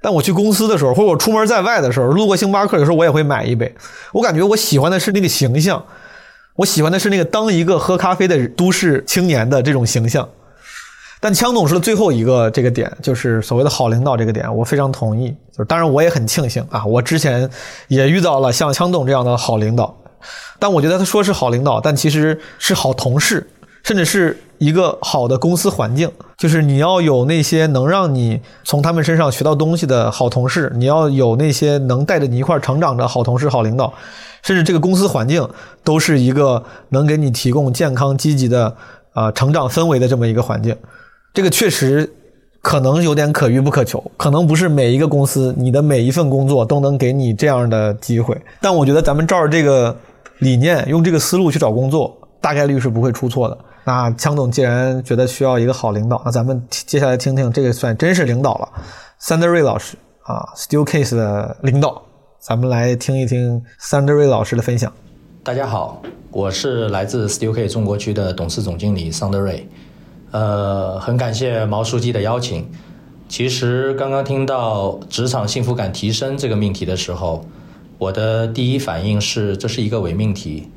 但我去公司的时候，或者我出门在外的时候，路过星巴克，有时候我也会买一杯。我感觉我喜欢的是那个形象，我喜欢的是那个当一个喝咖啡的都市青年的这种形象。但枪总说的最后一个这个点，就是所谓的好领导这个点，我非常同意。就是当然我也很庆幸啊，我之前也遇到了像枪总这样的好领导。但我觉得他说是好领导，但其实是好同事。甚至是一个好的公司环境，就是你要有那些能让你从他们身上学到东西的好同事，你要有那些能带着你一块成长的好同事、好领导，甚至这个公司环境都是一个能给你提供健康、积极的啊成长氛围的这么一个环境。这个确实可能有点可遇不可求，可能不是每一个公司、你的每一份工作都能给你这样的机会。但我觉得咱们照着这个理念，用这个思路去找工作，大概率是不会出错的。那强总既然觉得需要一个好领导，那咱们接下来听听这个算真是领导了，三德瑞老师啊，Steelcase 的领导，咱们来听一听三德瑞老师的分享。大家好，我是来自 Steelcase 中国区的董事总经理桑德瑞。呃，很感谢毛书记的邀请。其实刚刚听到职场幸福感提升这个命题的时候，我的第一反应是这是一个伪命题。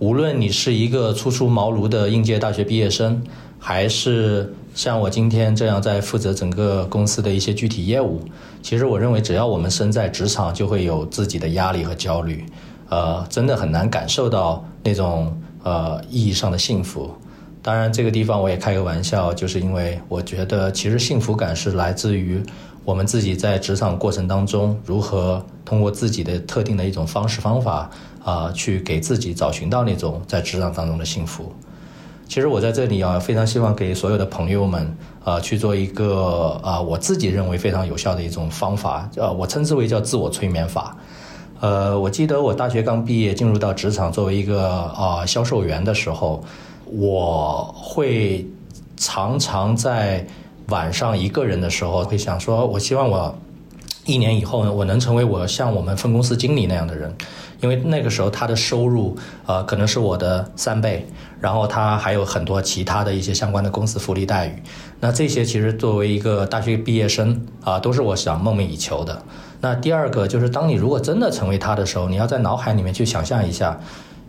无论你是一个初出茅庐的应届大学毕业生，还是像我今天这样在负责整个公司的一些具体业务，其实我认为只要我们身在职场，就会有自己的压力和焦虑，呃，真的很难感受到那种呃意义上的幸福。当然，这个地方我也开个玩笑，就是因为我觉得其实幸福感是来自于我们自己在职场过程当中如何通过自己的特定的一种方式方法。啊，去给自己找寻到那种在职场当中的幸福。其实我在这里啊，非常希望给所有的朋友们啊去做一个啊，我自己认为非常有效的一种方法，呃，我称之为叫自我催眠法。呃，我记得我大学刚毕业进入到职场作为一个啊销售员的时候，我会常常在晚上一个人的时候会想说，我希望我一年以后呢，我能成为我像我们分公司经理那样的人。因为那个时候他的收入，呃，可能是我的三倍，然后他还有很多其他的一些相关的公司福利待遇。那这些其实作为一个大学毕业生啊，都是我想梦寐以求的。那第二个就是，当你如果真的成为他的时候，你要在脑海里面去想象一下，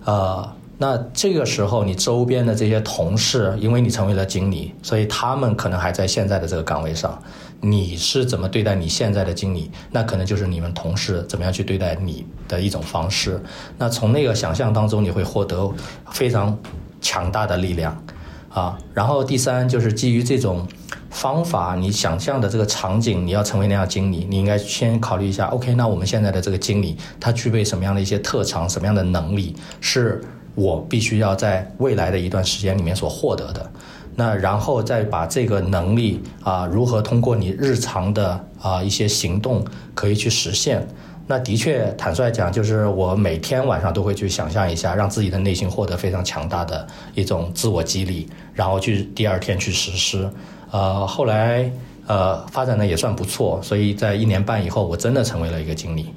呃，那这个时候你周边的这些同事，因为你成为了经理，所以他们可能还在现在的这个岗位上。你是怎么对待你现在的经理？那可能就是你们同事怎么样去对待你的一种方式。那从那个想象当中，你会获得非常强大的力量啊。然后第三就是基于这种方法，你想象的这个场景，你要成为那样经理，你应该先考虑一下。OK，那我们现在的这个经理他具备什么样的一些特长，什么样的能力，是我必须要在未来的一段时间里面所获得的。那然后再把这个能力啊，如何通过你日常的啊一些行动可以去实现？那的确，坦率讲，就是我每天晚上都会去想象一下，让自己的内心获得非常强大的一种自我激励，然后去第二天去实施。呃，后来呃发展的也算不错，所以在一年半以后，我真的成为了一个经理。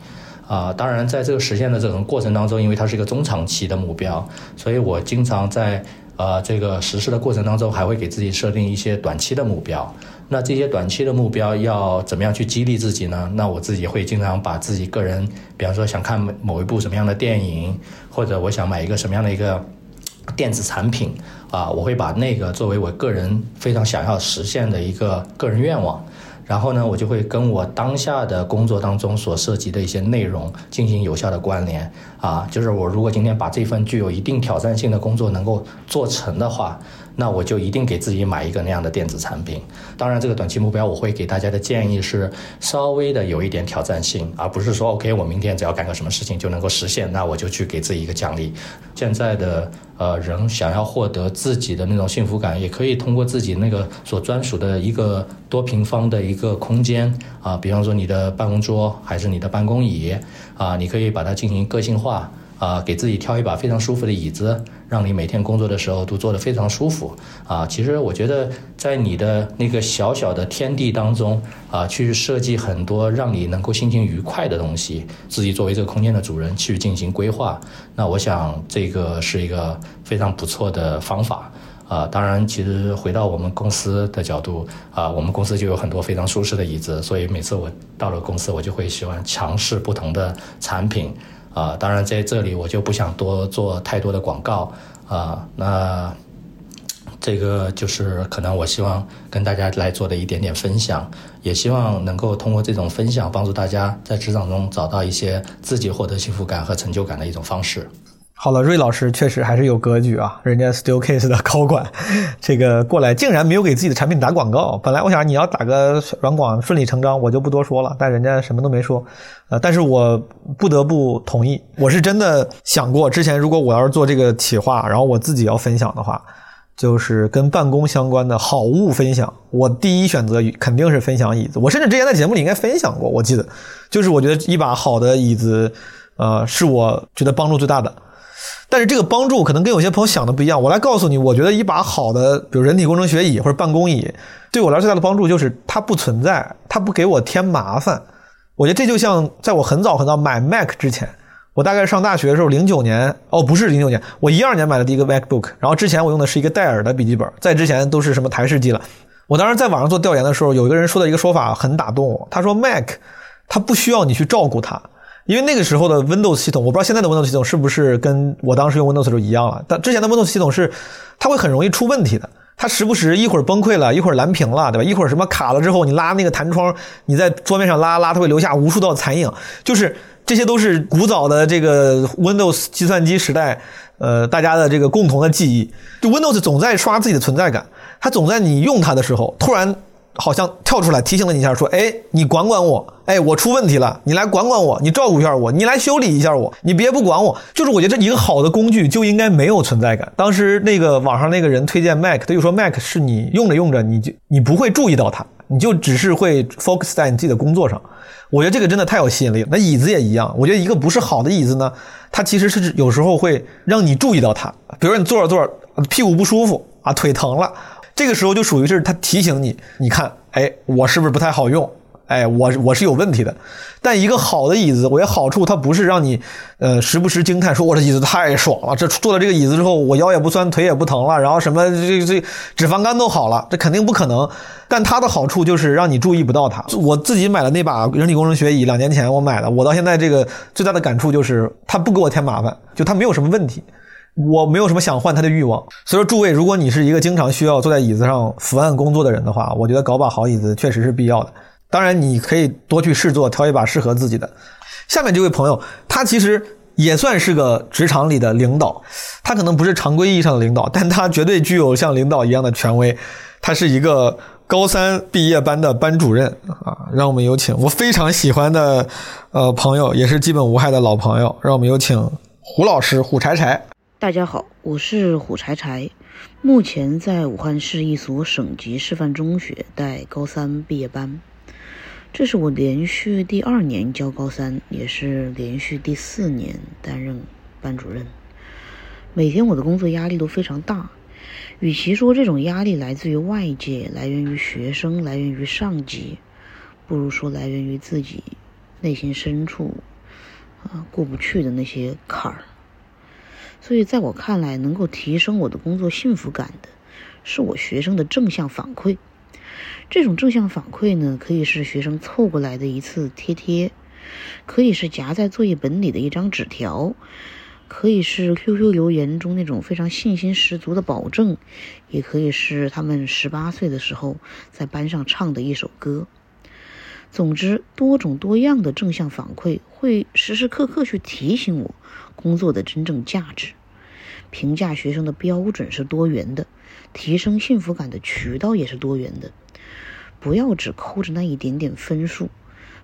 啊，当然在这个实现的这种过程当中，因为它是一个中长期的目标，所以我经常在。呃，这个实施的过程当中，还会给自己设定一些短期的目标。那这些短期的目标要怎么样去激励自己呢？那我自己会经常把自己个人，比方说想看某一部什么样的电影，或者我想买一个什么样的一个电子产品啊，我会把那个作为我个人非常想要实现的一个个人愿望。然后呢，我就会跟我当下的工作当中所涉及的一些内容进行有效的关联啊，就是我如果今天把这份具有一定挑战性的工作能够做成的话。那我就一定给自己买一个那样的电子产品。当然，这个短期目标我会给大家的建议是稍微的有一点挑战性，而不是说 OK，我明天只要干个什么事情就能够实现，那我就去给自己一个奖励。现在的呃人想要获得自己的那种幸福感，也可以通过自己那个所专属的一个多平方的一个空间啊，比方说你的办公桌还是你的办公椅啊，你可以把它进行个性化。啊，给自己挑一把非常舒服的椅子，让你每天工作的时候都坐得非常舒服。啊，其实我觉得在你的那个小小的天地当中，啊，去设计很多让你能够心情愉快的东西，自己作为这个空间的主人去进行规划。那我想这个是一个非常不错的方法。啊，当然，其实回到我们公司的角度，啊，我们公司就有很多非常舒适的椅子，所以每次我到了公司，我就会喜欢尝试不同的产品。啊，当然在这里我就不想多做太多的广告啊。那这个就是可能我希望跟大家来做的一点点分享，也希望能够通过这种分享帮助大家在职场中找到一些自己获得幸福感和成就感的一种方式。好了，瑞老师确实还是有格局啊，人家 Steelcase 的高管，这个过来竟然没有给自己的产品打广告。本来我想你要打个软广，顺理成章，我就不多说了。但人家什么都没说，呃，但是我不得不同意。我是真的想过，之前如果我要是做这个企划，然后我自己要分享的话，就是跟办公相关的好物分享，我第一选择肯定是分享椅子。我甚至之前在节目里应该分享过，我记得，就是我觉得一把好的椅子，呃，是我觉得帮助最大的。但是这个帮助可能跟有些朋友想的不一样。我来告诉你，我觉得一把好的，比如人体工程学椅或者办公椅，对我来说最大的帮助就是它不存在，它不给我添麻烦。我觉得这就像在我很早很早买 Mac 之前，我大概上大学的时候，零九年哦，不是零九年，我一二年买的第一个 MacBook，然后之前我用的是一个戴尔的笔记本，在之前都是什么台式机了。我当时在网上做调研的时候，有一个人说的一个说法很打动我，他说 Mac 它不需要你去照顾它。因为那个时候的 Windows 系统，我不知道现在的 Windows 系统是不是跟我当时用 Windows 时候一样了。但之前的 Windows 系统是，它会很容易出问题的。它时不时一会儿崩溃了，一会儿蓝屏了，对吧？一会儿什么卡了之后，你拉那个弹窗，你在桌面上拉拉，它会留下无数道残影。就是这些都是古早的这个 Windows 计算机时代，呃，大家的这个共同的记忆。就 Windows 总在刷自己的存在感，它总在你用它的时候突然。好像跳出来提醒了你一下，说：“哎，你管管我，哎，我出问题了，你来管管我，你照顾一下我，你来修理一下我，你别不管我。”就是我觉得这一个好的工具就应该没有存在感。当时那个网上那个人推荐 Mac，他就说 Mac 是你用着用着你就你不会注意到它，你就只是会 focus 在你自己的工作上。我觉得这个真的太有吸引力了。那椅子也一样，我觉得一个不是好的椅子呢，它其实是有时候会让你注意到它。比如说你坐着坐着屁股不舒服啊，腿疼了。这个时候就属于是他提醒你，你看，哎，我是不是不太好用？哎，我我是有问题的。但一个好的椅子，我觉得好处它不是让你，呃，时不时惊叹说我这椅子太爽了，这坐了这个椅子之后，我腰也不酸，腿也不疼了，然后什么这这脂肪肝都好了，这肯定不可能。但它的好处就是让你注意不到它。我自己买的那把人体工程学椅，两年前我买的，我到现在这个最大的感触就是它不给我添麻烦，就它没有什么问题。我没有什么想换它的欲望，所以说诸位，如果你是一个经常需要坐在椅子上伏案工作的人的话，我觉得搞把好椅子确实是必要的。当然，你可以多去试坐，挑一把适合自己的。下面这位朋友，他其实也算是个职场里的领导，他可能不是常规意义上的领导，但他绝对具有像领导一样的权威。他是一个高三毕业班的班主任啊，让我们有请我非常喜欢的呃朋友，也是基本无害的老朋友，让我们有请胡老师胡柴柴。大家好，我是虎柴柴，目前在武汉市一所省级示范中学带高三毕业班，这是我连续第二年教高三，也是连续第四年担任班主任。每天我的工作压力都非常大，与其说这种压力来自于外界，来源于学生，来源于上级，不如说来源于自己内心深处啊过不去的那些坎儿。所以，在我看来，能够提升我的工作幸福感的，是我学生的正向反馈。这种正向反馈呢，可以是学生凑过来的一次贴贴，可以是夹在作业本里的一张纸条，可以是 QQ 留言中那种非常信心十足的保证，也可以是他们十八岁的时候在班上唱的一首歌。总之，多种多样的正向反馈会时时刻刻去提醒我工作的真正价值。评价学生的标准是多元的，提升幸福感的渠道也是多元的。不要只抠着那一点点分数，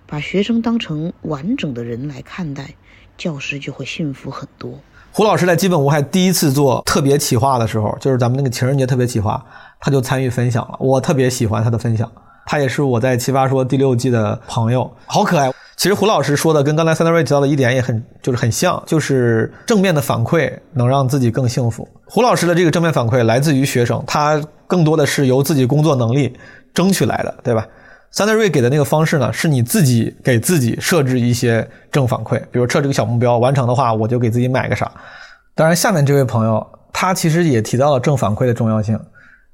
把学生当成完整的人来看待，教师就会幸福很多。胡老师在基本无害第一次做特别企划的时候，就是咱们那个情人节特别企划，他就参与分享了。我特别喜欢他的分享。他也是我在奇葩说第六季的朋友，好可爱。其实胡老师说的跟刚才三德瑞提到的一点也很，就是很像，就是正面的反馈能让自己更幸福。胡老师的这个正面反馈来自于学生，他更多的是由自己工作能力争取来的，对吧？三德瑞给的那个方式呢，是你自己给自己设置一些正反馈，比如设置个小目标，完成的话我就给自己买个啥。当然，下面这位朋友他其实也提到了正反馈的重要性，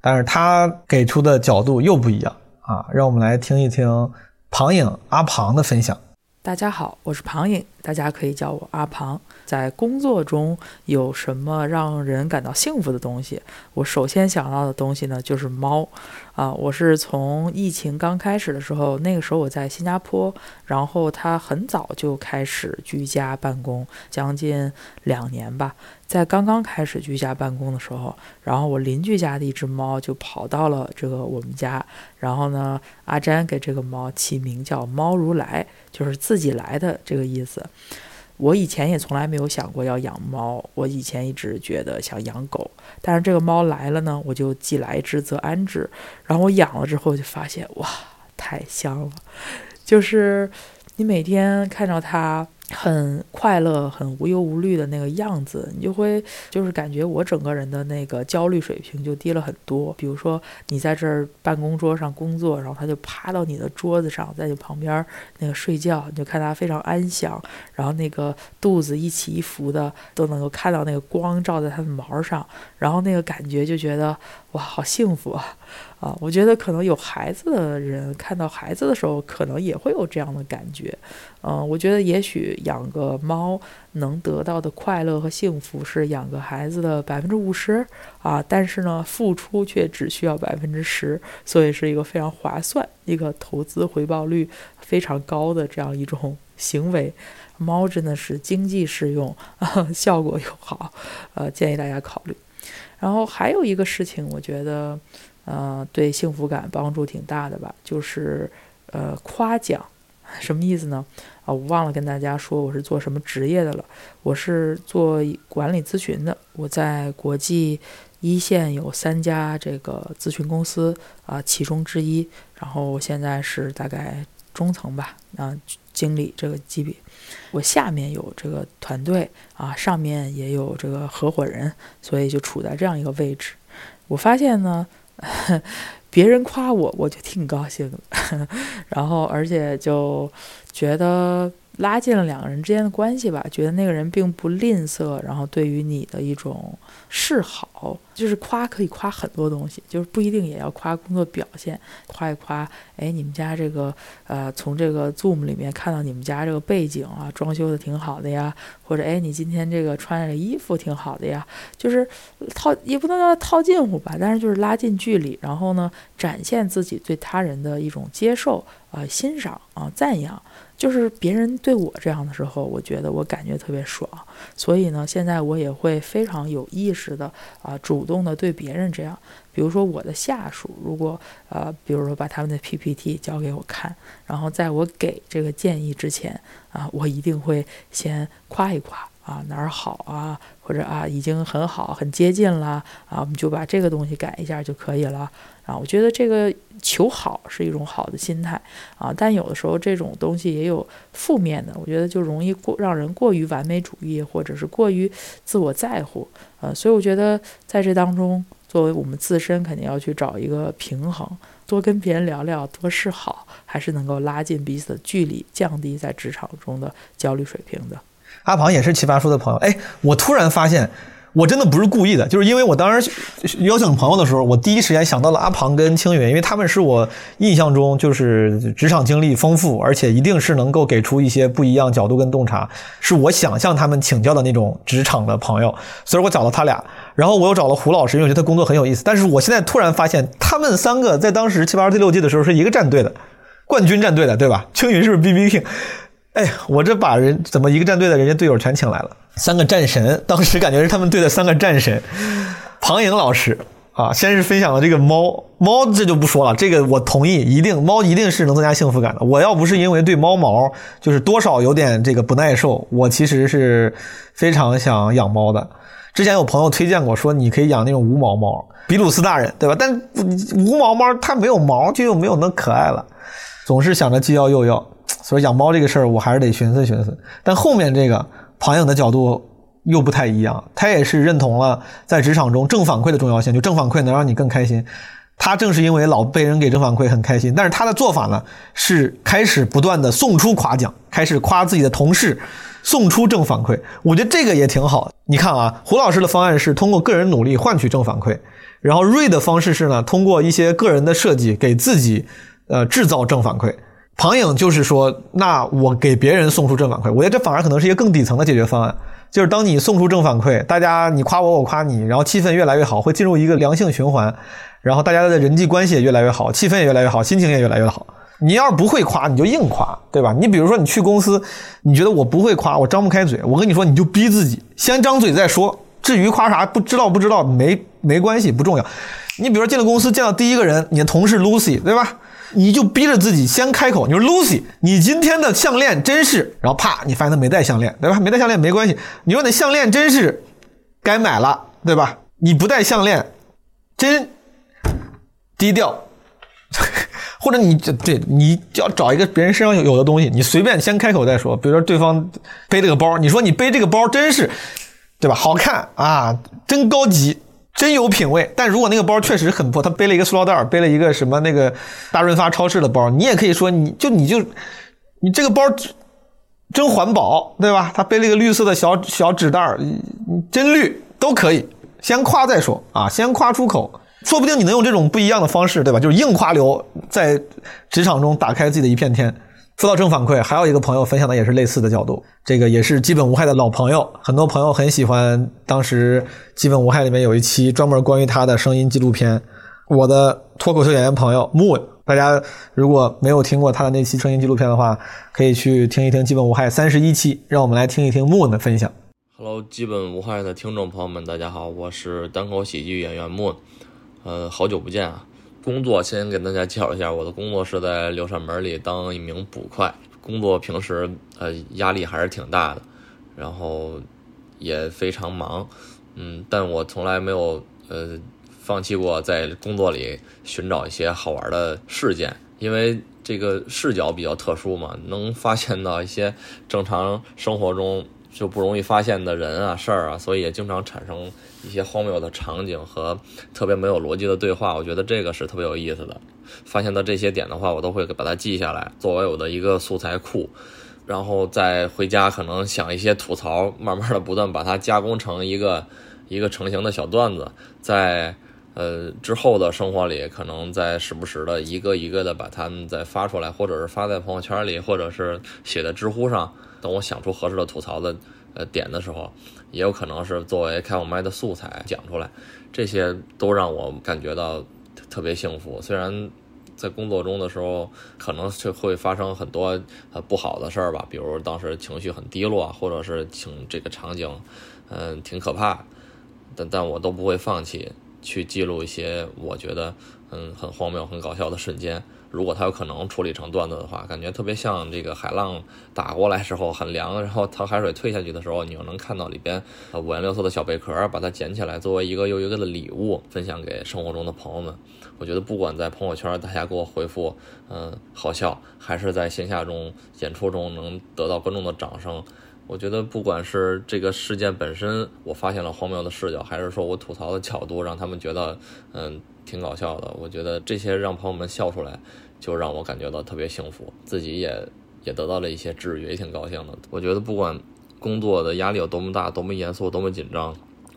但是他给出的角度又不一样。啊，让我们来听一听庞颖阿庞的分享。大家好，我是庞颖，大家可以叫我阿庞。在工作中有什么让人感到幸福的东西？我首先想到的东西呢，就是猫。啊，我是从疫情刚开始的时候，那个时候我在新加坡，然后他很早就开始居家办公，将近两年吧。在刚刚开始居家办公的时候，然后我邻居家的一只猫就跑到了这个我们家，然后呢，阿詹给这个猫起名叫“猫如来”，就是自己来的这个意思。我以前也从来没有想过要养猫，我以前一直觉得想养狗，但是这个猫来了呢，我就既来之则安之。然后我养了之后就发现，哇，太香了，就是你每天看到它。很快乐、很无忧无虑的那个样子，你就会就是感觉我整个人的那个焦虑水平就低了很多。比如说你在这儿办公桌上工作，然后他就趴到你的桌子上，在你旁边那个睡觉，你就看他非常安详，然后那个肚子一起一伏的，都能够看到那个光照在他的毛上，然后那个感觉就觉得哇，好幸福啊！啊，我觉得可能有孩子的人看到孩子的时候，可能也会有这样的感觉。嗯，我觉得也许养个猫能得到的快乐和幸福是养个孩子的百分之五十啊，但是呢，付出却只需要百分之十，所以是一个非常划算、一个投资回报率非常高的这样一种行为。猫真的是经济适用啊，效果又好，呃，建议大家考虑。然后还有一个事情，我觉得，呃，对幸福感帮助挺大的吧，就是呃，夸奖。什么意思呢？啊，我忘了跟大家说我是做什么职业的了。我是做管理咨询的，我在国际一线有三家这个咨询公司啊，其中之一。然后现在是大概中层吧，啊，经理这个级别。我下面有这个团队啊，上面也有这个合伙人，所以就处在这样一个位置。我发现呢。<laughs> 别人夸我，我就挺高兴的，<laughs> 然后而且就觉得。拉近了两个人之间的关系吧，觉得那个人并不吝啬，然后对于你的一种是好，就是夸可以夸很多东西，就是不一定也要夸工作表现，夸一夸，哎，你们家这个呃，从这个 Zoom 里面看到你们家这个背景啊，装修的挺好的呀，或者哎，你今天这个穿的衣服挺好的呀，就是套也不能叫套近乎吧，但是就是拉近距离，然后呢，展现自己对他人的一种接受啊、欣赏啊、赞扬。就是别人对我这样的时候，我觉得我感觉特别爽，所以呢，现在我也会非常有意识的啊，主动的对别人这样。比如说我的下属，如果呃，比如说把他们的 PPT 交给我看，然后在我给这个建议之前啊，我一定会先夸一夸。啊，哪儿好啊？或者啊，已经很好，很接近了啊，我们就把这个东西改一下就可以了啊。我觉得这个求好是一种好的心态啊，但有的时候这种东西也有负面的，我觉得就容易过让人过于完美主义，或者是过于自我在乎呃，所以我觉得在这当中，作为我们自身肯定要去找一个平衡，多跟别人聊聊，多示好，还是能够拉近彼此的距离，降低在职场中的焦虑水平的。阿庞也是奇葩说的朋友，哎，我突然发现，我真的不是故意的，就是因为我当时邀请朋友的时候，我第一时间想到了阿庞跟青云，因为他们是我印象中就是职场经历丰富，而且一定是能够给出一些不一样角度跟洞察，是我想向他们请教的那种职场的朋友，所以我找了他俩，然后我又找了胡老师，因为我觉得他工作很有意思，但是我现在突然发现，他们三个在当时七八十第六季的时候是一个战队的，冠军战队的，对吧？青云是不是 B B K？哎，我这把人怎么一个战队的人家队友全请来了？三个战神，当时感觉是他们队的三个战神。庞颖老师啊，先是分享了这个猫猫，这就不说了，这个我同意，一定猫一定是能增加幸福感的。我要不是因为对猫毛就是多少有点这个不耐受，我其实是非常想养猫的。之前有朋友推荐过，说你可以养那种无毛猫，比鲁斯大人，对吧？但无毛猫它没有毛，就又没有那可爱了，总是想着既要又要。所以养猫这个事儿，我还是得寻思寻思。但后面这个庞颖的角度又不太一样，他也是认同了在职场中正反馈的重要性，就正反馈能让你更开心。他正是因为老被人给正反馈很开心，但是他的做法呢是开始不断的送出夸奖，开始夸自己的同事，送出正反馈。我觉得这个也挺好。你看啊，胡老师的方案是通过个人努力换取正反馈，然后瑞的方式是呢，通过一些个人的设计给自己呃制造正反馈。庞颖就是说，那我给别人送出正反馈，我觉得这反而可能是一个更底层的解决方案。就是当你送出正反馈，大家你夸我，我夸你，然后气氛越来越好，会进入一个良性循环，然后大家的人际关系也越来越好，气氛也越来越好，心情也越来越好。你要是不会夸，你就硬夸，对吧？你比如说你去公司，你觉得我不会夸，我张不开嘴，我跟你说，你就逼自己先张嘴再说。至于夸啥，不知道不知道没没关系，不重要。你比如说进了公司见到第一个人，你的同事 Lucy，对吧？你就逼着自己先开口，你说 Lucy，你今天的项链真是，然后啪，你发现他没戴项链，对吧？没戴项链没关系，你说你项链真是该买了，对吧？你不戴项链，真低调。<laughs> 或者你这对你要找一个别人身上有有的东西，你随便先开口再说。比如说对方背这个包，你说你背这个包真是，对吧？好看啊，真高级，真有品位。但如果那个包确实很破，他背了一个塑料袋，背了一个什么那个大润发超市的包，你也可以说你就你就你这个包真环保，对吧？他背了一个绿色的小小纸袋，真绿都可以，先夸再说啊，先夸出口。说不定你能用这种不一样的方式，对吧？就是硬夸流，在职场中打开自己的一片天。说到正反馈，还有一个朋友分享的也是类似的角度，这个也是基本无害的老朋友，很多朋友很喜欢。当时基本无害里面有一期专门关于他的声音纪录片。我的脱口秀演员朋友 Moon，大家如果没有听过他的那期声音纪录片的话，可以去听一听基本无害三十一期。让我们来听一听 Moon 的分享。Hello，基本无害的听众朋友们，大家好，我是单口喜剧演员 Moon。呃，好久不见啊！工作先给大家介绍一下，我的工作是在六扇门里当一名捕快。工作平时呃压力还是挺大的，然后也非常忙，嗯，但我从来没有呃放弃过在工作里寻找一些好玩的事件，因为这个视角比较特殊嘛，能发现到一些正常生活中就不容易发现的人啊、事儿啊，所以也经常产生。一些荒谬的场景和特别没有逻辑的对话，我觉得这个是特别有意思的。发现到这些点的话，我都会把它记下来，作为我的一个素材库。然后再回家可能想一些吐槽，慢慢的不断把它加工成一个一个成型的小段子。在呃之后的生活里，可能在时不时的一个一个的把它们再发出来，或者是发在朋友圈里，或者是写在知乎上。等我想出合适的吐槽的呃点的时候。也有可能是作为开我麦的素材讲出来，这些都让我感觉到特别幸福。虽然在工作中的时候可能就会发生很多呃不好的事儿吧，比如当时情绪很低落，或者是请这个场景嗯挺可怕，但但我都不会放弃去记录一些我觉得嗯很荒谬、很搞笑的瞬间。如果它有可能处理成段子的话，感觉特别像这个海浪打过来时候很凉，然后当海水退下去的时候，你又能看到里边五颜六色的小贝壳，把它捡起来作为一个又一个的礼物分享给生活中的朋友们。我觉得不管在朋友圈大家给我回复嗯好笑，还是在线下中演出中能得到观众的掌声，我觉得不管是这个事件本身我发现了荒谬的视角，还是说我吐槽的角度让他们觉得嗯。挺搞笑的，我觉得这些让朋友们笑出来，就让我感觉到特别幸福，自己也也得到了一些治愈，也挺高兴的。我觉得不管工作的压力有多么大，多么严肃，多么紧张，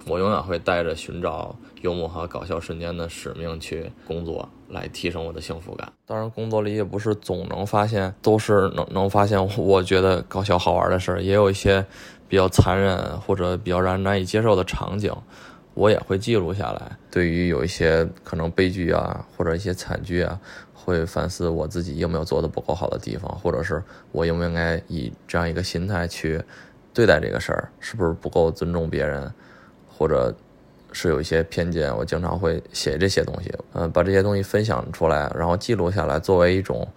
我永远会带着寻找幽默和搞笑瞬间的使命去工作，来提升我的幸福感。当然，工作里也不是总能发现，都是能能发现我觉得搞笑好玩的事儿，也有一些比较残忍或者比较让人难以接受的场景。我也会记录下来。对于有一些可能悲剧啊，或者一些惨剧啊，会反思我自己有没有做的不够好的地方，或者是我应不应该以这样一个心态去对待这个事儿，是不是不够尊重别人，或者是有一些偏见？我经常会写这些东西，嗯，把这些东西分享出来，然后记录下来，作为一种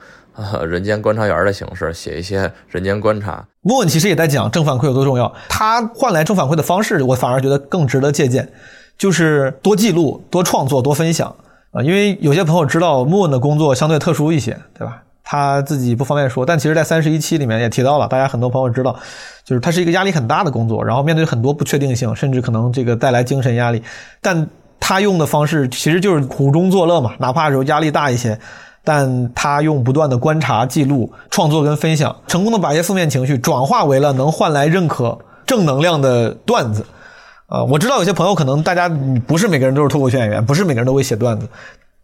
<laughs> 人间观察员的形式，写一些人间观察。莫文其实也在讲正反馈有多重要，他换来正反馈的方式，我反而觉得更值得借鉴，就是多记录、多创作、多分享啊。因为有些朋友知道莫文的工作相对特殊一些，对吧？他自己不方便说，但其实，在三十一期里面也提到了，大家很多朋友知道，就是他是一个压力很大的工作，然后面对很多不确定性，甚至可能这个带来精神压力，但他用的方式其实就是苦中作乐嘛，哪怕时候压力大一些。但他用不断的观察、记录、创作跟分享，成功的把一些负面情绪转化为了能换来认可、正能量的段子。啊，我知道有些朋友可能大家不是每个人都是脱口秀演员，不是每个人都会写段子，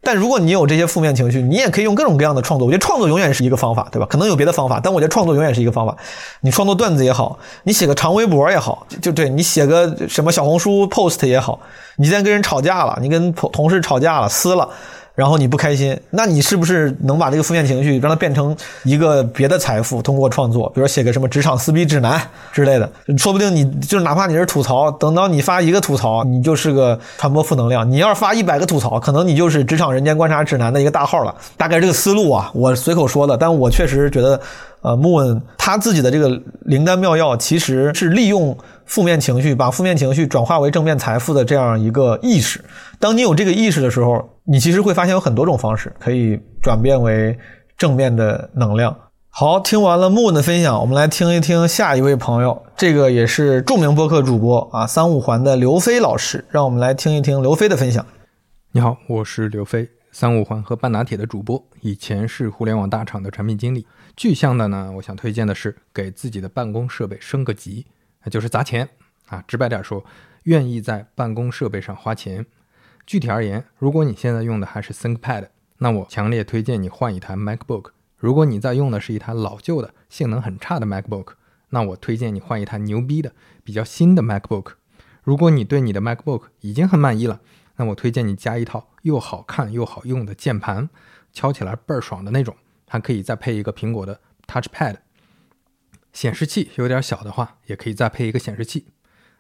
但如果你有这些负面情绪，你也可以用各种各样的创作。我觉得创作永远是一个方法，对吧？可能有别的方法，但我觉得创作永远是一个方法。你创作段子也好，你写个长微博也好，就对你写个什么小红书 post 也好，你今天跟人吵架了，你跟同事吵架了，撕了。然后你不开心，那你是不是能把这个负面情绪让它变成一个别的财富？通过创作，比如写个什么职场撕逼指南之类的，说不定你就是哪怕你是吐槽，等到你发一个吐槽，你就是个传播负能量；你要是发一百个吐槽，可能你就是职场人间观察指南的一个大号了。大概这个思路啊，我随口说的，但我确实觉得，呃，穆恩他自己的这个灵丹妙药，其实是利用负面情绪，把负面情绪转化为正面财富的这样一个意识。当你有这个意识的时候，你其实会发现有很多种方式可以转变为正面的能量。好，听完了木的分享，我们来听一听下一位朋友，这个也是著名播客主播啊，三五环的刘飞老师，让我们来听一听刘飞的分享。你好，我是刘飞，三五环和半拿铁的主播，以前是互联网大厂的产品经理。具象的呢，我想推荐的是给自己的办公设备升个级，那就是砸钱啊。直白点说，愿意在办公设备上花钱。具体而言，如果你现在用的还是 ThinkPad，那我强烈推荐你换一台 MacBook。如果你在用的是一台老旧的、性能很差的 MacBook，那我推荐你换一台牛逼的、比较新的 MacBook。如果你对你的 MacBook 已经很满意了，那我推荐你加一套又好看又好用的键盘，敲起来倍儿爽的那种，还可以再配一个苹果的 TouchPad。显示器有点小的话，也可以再配一个显示器。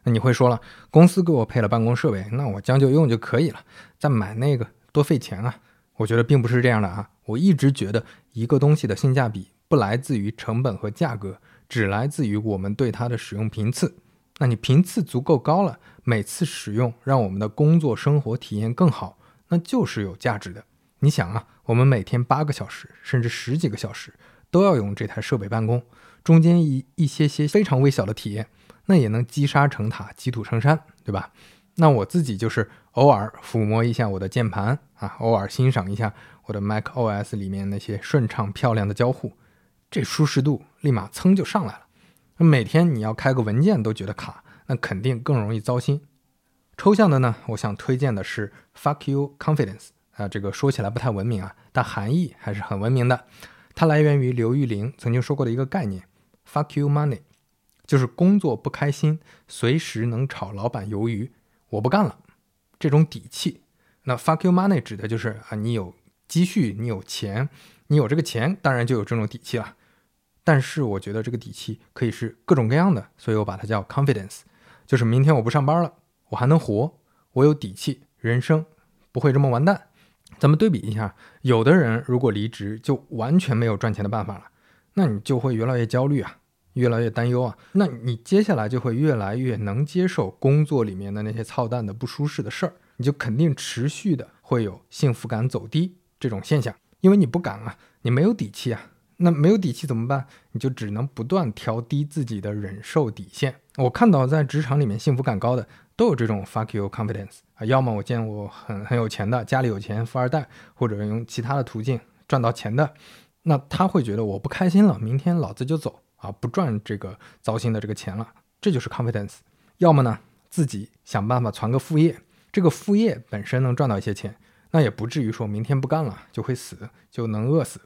那你会说了，公司给我配了办公设备，那我将就用就可以了，再买那个多费钱啊？我觉得并不是这样的啊！我一直觉得一个东西的性价比不来自于成本和价格，只来自于我们对它的使用频次。那你频次足够高了，每次使用让我们的工作生活体验更好，那就是有价值的。你想啊，我们每天八个小时甚至十几个小时都要用这台设备办公，中间一一些些非常微小的体验。那也能积沙成塔，积土成山，对吧？那我自己就是偶尔抚摸一下我的键盘啊，偶尔欣赏一下我的 Mac OS 里面那些顺畅漂亮的交互，这舒适度立马蹭就上来了。那每天你要开个文件都觉得卡，那肯定更容易糟心。抽象的呢，我想推荐的是 Fuck You Confidence 啊，这个说起来不太文明啊，但含义还是很文明的。它来源于刘玉玲曾经说过的一个概念：Fuck You Money。就是工作不开心，随时能炒老板鱿鱼，我不干了，这种底气。那 fuck you money 指的就是啊，你有积蓄，你有钱，你有这个钱，当然就有这种底气了。但是我觉得这个底气可以是各种各样的，所以我把它叫 confidence，就是明天我不上班了，我还能活，我有底气，人生不会这么完蛋。咱们对比一下，有的人如果离职就完全没有赚钱的办法了，那你就会越来越焦虑啊。越来越担忧啊，那你接下来就会越来越能接受工作里面的那些操蛋的不舒适的事儿，你就肯定持续的会有幸福感走低这种现象，因为你不敢啊，你没有底气啊，那没有底气怎么办？你就只能不断调低自己的忍受底线。我看到在职场里面幸福感高的都有这种 fuck you confidence 啊，要么我见我很很有钱的，家里有钱，富二代，或者用其他的途径赚到钱的，那他会觉得我不开心了，明天老子就走。啊，不赚这个糟心的这个钱了，这就是 confidence。要么呢，自己想办法传个副业，这个副业本身能赚到一些钱，那也不至于说明天不干了就会死，就能饿死，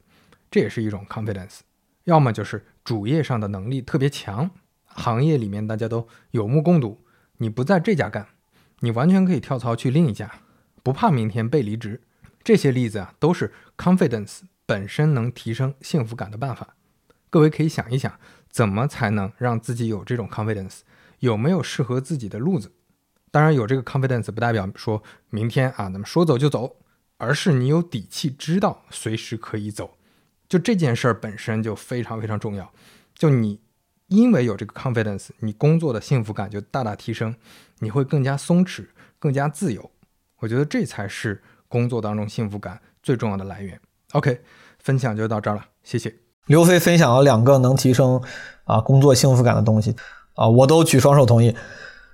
这也是一种 confidence。要么就是主业上的能力特别强，行业里面大家都有目共睹，你不在这家干，你完全可以跳槽去另一家，不怕明天被离职。这些例子啊，都是 confidence 本身能提升幸福感的办法。各位可以想一想，怎么才能让自己有这种 confidence？有没有适合自己的路子？当然，有这个 confidence 不代表说明天啊，咱们说走就走，而是你有底气，知道随时可以走。就这件事儿本身就非常非常重要。就你因为有这个 confidence，你工作的幸福感就大大提升，你会更加松弛，更加自由。我觉得这才是工作当中幸福感最重要的来源。OK，分享就到这儿了，谢谢。刘飞分享了两个能提升啊工作幸福感的东西啊，我都举双手同意。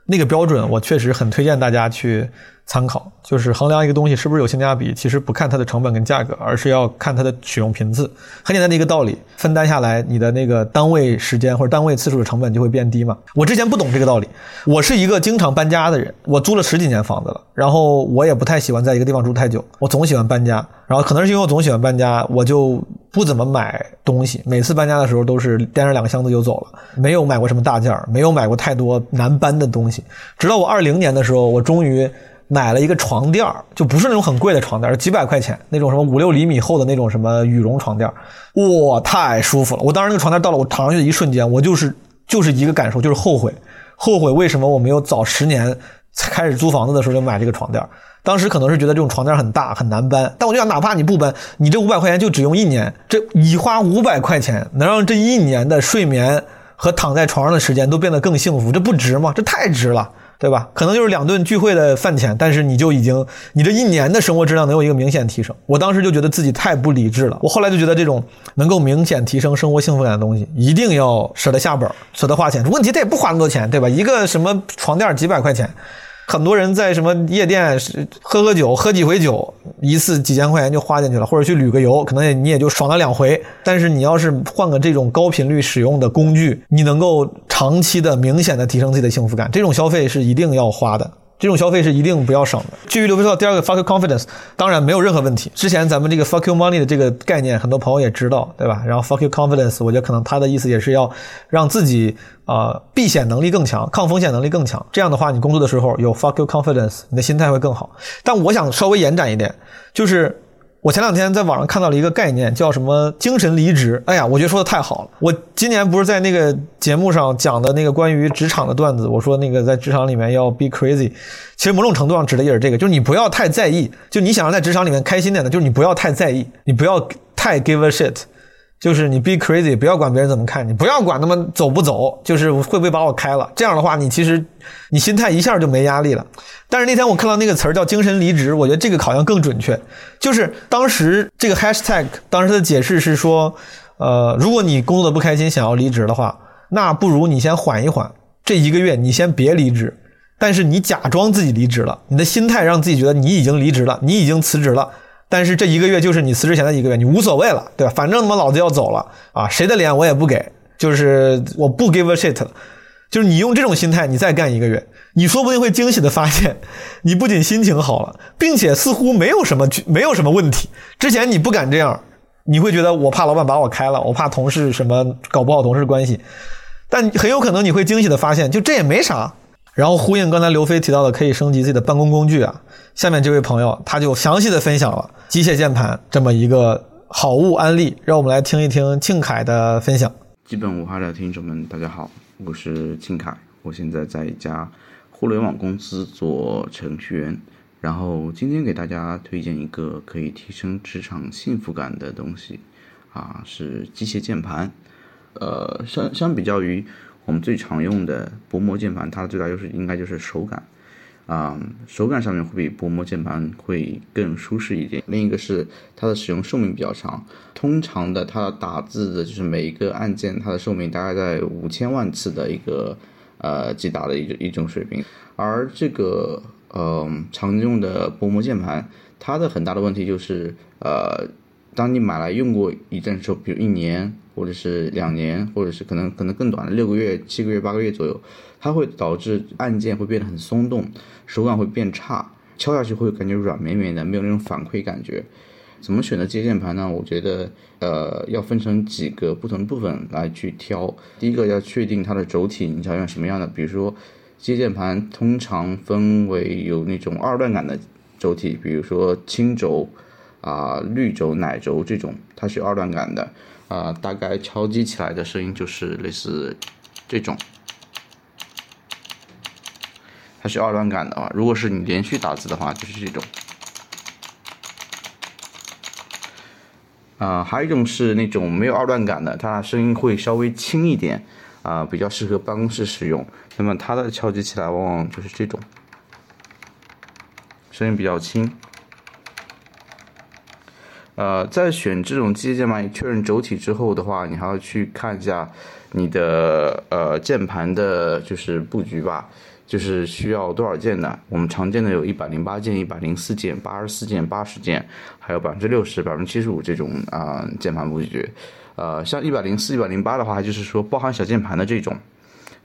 那个标准我确实很推荐大家去参考，就是衡量一个东西是不是有性价比，其实不看它的成本跟价格，而是要看它的使用频次。很简单的一个道理，分担下来，你的那个单位时间或者单位次数的成本就会变低嘛。我之前不懂这个道理，我是一个经常搬家的人，我租了十几年房子了，然后我也不太喜欢在一个地方住太久，我总喜欢搬家。然后可能是因为我总喜欢搬家，我就不怎么买东西，每次搬家的时候都是掂着两个箱子就走了，没有买过什么大件儿，没有买过太多难搬的东西。直到我二零年的时候，我终于。买了一个床垫儿就不是那种很贵的床垫儿几百块钱那种什么五六厘米厚的那种什么羽绒床垫儿哇，太舒服了！我当时那个床垫到了我躺上去的一瞬间，我就是就是一个感受，就是后悔，后悔为什么我没有早十年开始租房子的时候就买这个床垫儿当时可能是觉得这种床垫很大很难搬，但我就想，哪怕你不搬，你这五百块钱就只用一年，这你花五百块钱能让这一年的睡眠和躺在床上的时间都变得更幸福，这不值吗？这太值了。对吧？可能就是两顿聚会的饭钱，但是你就已经，你这一年的生活质量能有一个明显提升。我当时就觉得自己太不理智了。我后来就觉得这种能够明显提升生活幸福感的东西，一定要舍得下本，舍得花钱。问题他也不花那么多钱，对吧？一个什么床垫几百块钱。很多人在什么夜店喝喝酒，喝几回酒，一次几千块钱就花进去了，或者去旅个游，可能也你也就爽了两回。但是你要是换个这种高频率使用的工具，你能够长期的、明显的提升自己的幸福感，这种消费是一定要花的。这种消费是一定不要省的。至于刘飞说第二个 fuck you confidence，当然没有任何问题。之前咱们这个 fuck you money 的这个概念，很多朋友也知道，对吧？然后 fuck you confidence，我觉得可能他的意思也是要让自己啊避险能力更强，抗风险能力更强。这样的话，你工作的时候有 fuck you confidence，你的心态会更好。但我想稍微延展一点，就是。我前两天在网上看到了一个概念，叫什么“精神离职”。哎呀，我觉得说的太好了。我今年不是在那个节目上讲的那个关于职场的段子，我说那个在职场里面要 be crazy，其实某种程度上指的也是这个，就是你不要太在意，就你想要在职场里面开心点的，就是你不要太在意，你不要太 give a shit。就是你 be crazy，不要管别人怎么看你，不要管他们走不走，就是会不会把我开了。这样的话，你其实你心态一下就没压力了。但是那天我看到那个词儿叫“精神离职”，我觉得这个好像更准确。就是当时这个 hashtag 当时的解释是说，呃，如果你工作的不开心，想要离职的话，那不如你先缓一缓，这一个月你先别离职，但是你假装自己离职了，你的心态让自己觉得你已经离职了，你已经辞职了。但是这一个月就是你辞职前的一个月，你无所谓了，对吧？反正他妈老子要走了啊，谁的脸我也不给，就是我不 give a shit 了。就是你用这种心态，你再干一个月，你说不定会惊喜的发现，你不仅心情好了，并且似乎没有什么没有什么问题。之前你不敢这样，你会觉得我怕老板把我开了，我怕同事什么搞不好同事关系，但很有可能你会惊喜的发现，就这也没啥。然后呼应刚才刘飞提到的，可以升级自己的办公工具啊。下面这位朋友他就详细的分享了机械键盘这么一个好物案例，让我们来听一听庆凯的分享。基本无害的听众们，大家好，我是庆凯，我现在在一家互联网公司做程序员。然后今天给大家推荐一个可以提升职场幸福感的东西啊，是机械键盘。呃，相相比较于。我们最常用的薄膜键盘，它的最大优势应该就是手感，啊，手感上面会比薄膜键盘会更舒适一点。另一个是它的使用寿命比较长，通常的它打字的就是每一个按键，它的寿命大概在五千万次的一个呃击打的一一种水平。而这个呃常用的薄膜键盘，它的很大的问题就是呃，当你买来用过一阵之后，比如一年。或者是两年，或者是可能可能更短的六个月、七个月、八个月左右，它会导致按键会变得很松动，手感会变差，敲下去会感觉软绵绵的，没有那种反馈感觉。怎么选择接键盘呢？我觉得，呃，要分成几个不同的部分来去挑。第一个要确定它的轴体，你想用什么样的？比如说，接键盘通常分为有那种二段感的轴体，比如说青轴、啊绿轴、奶轴这种，它是二段感的。啊，大概敲击起来的声音就是类似这种，它是二段感的啊。如果是你连续打字的话，就是这种。啊，还有一种是那种没有二段感的，它声音会稍微轻一点，啊，比较适合办公室使用。那么它的敲击起来往往就是这种，声音比较轻。呃，在选这种机械键盘确认轴体之后的话，你还要去看一下你的呃键盘的就是布局吧。就是需要多少键的？我们常见的有一百零八键、一百零四键、八十四键、八十键，还有百分之六十、百分之七十五这种啊键盘布局。呃，像一百零四、一百零八的话，就是说包含小键盘的这种，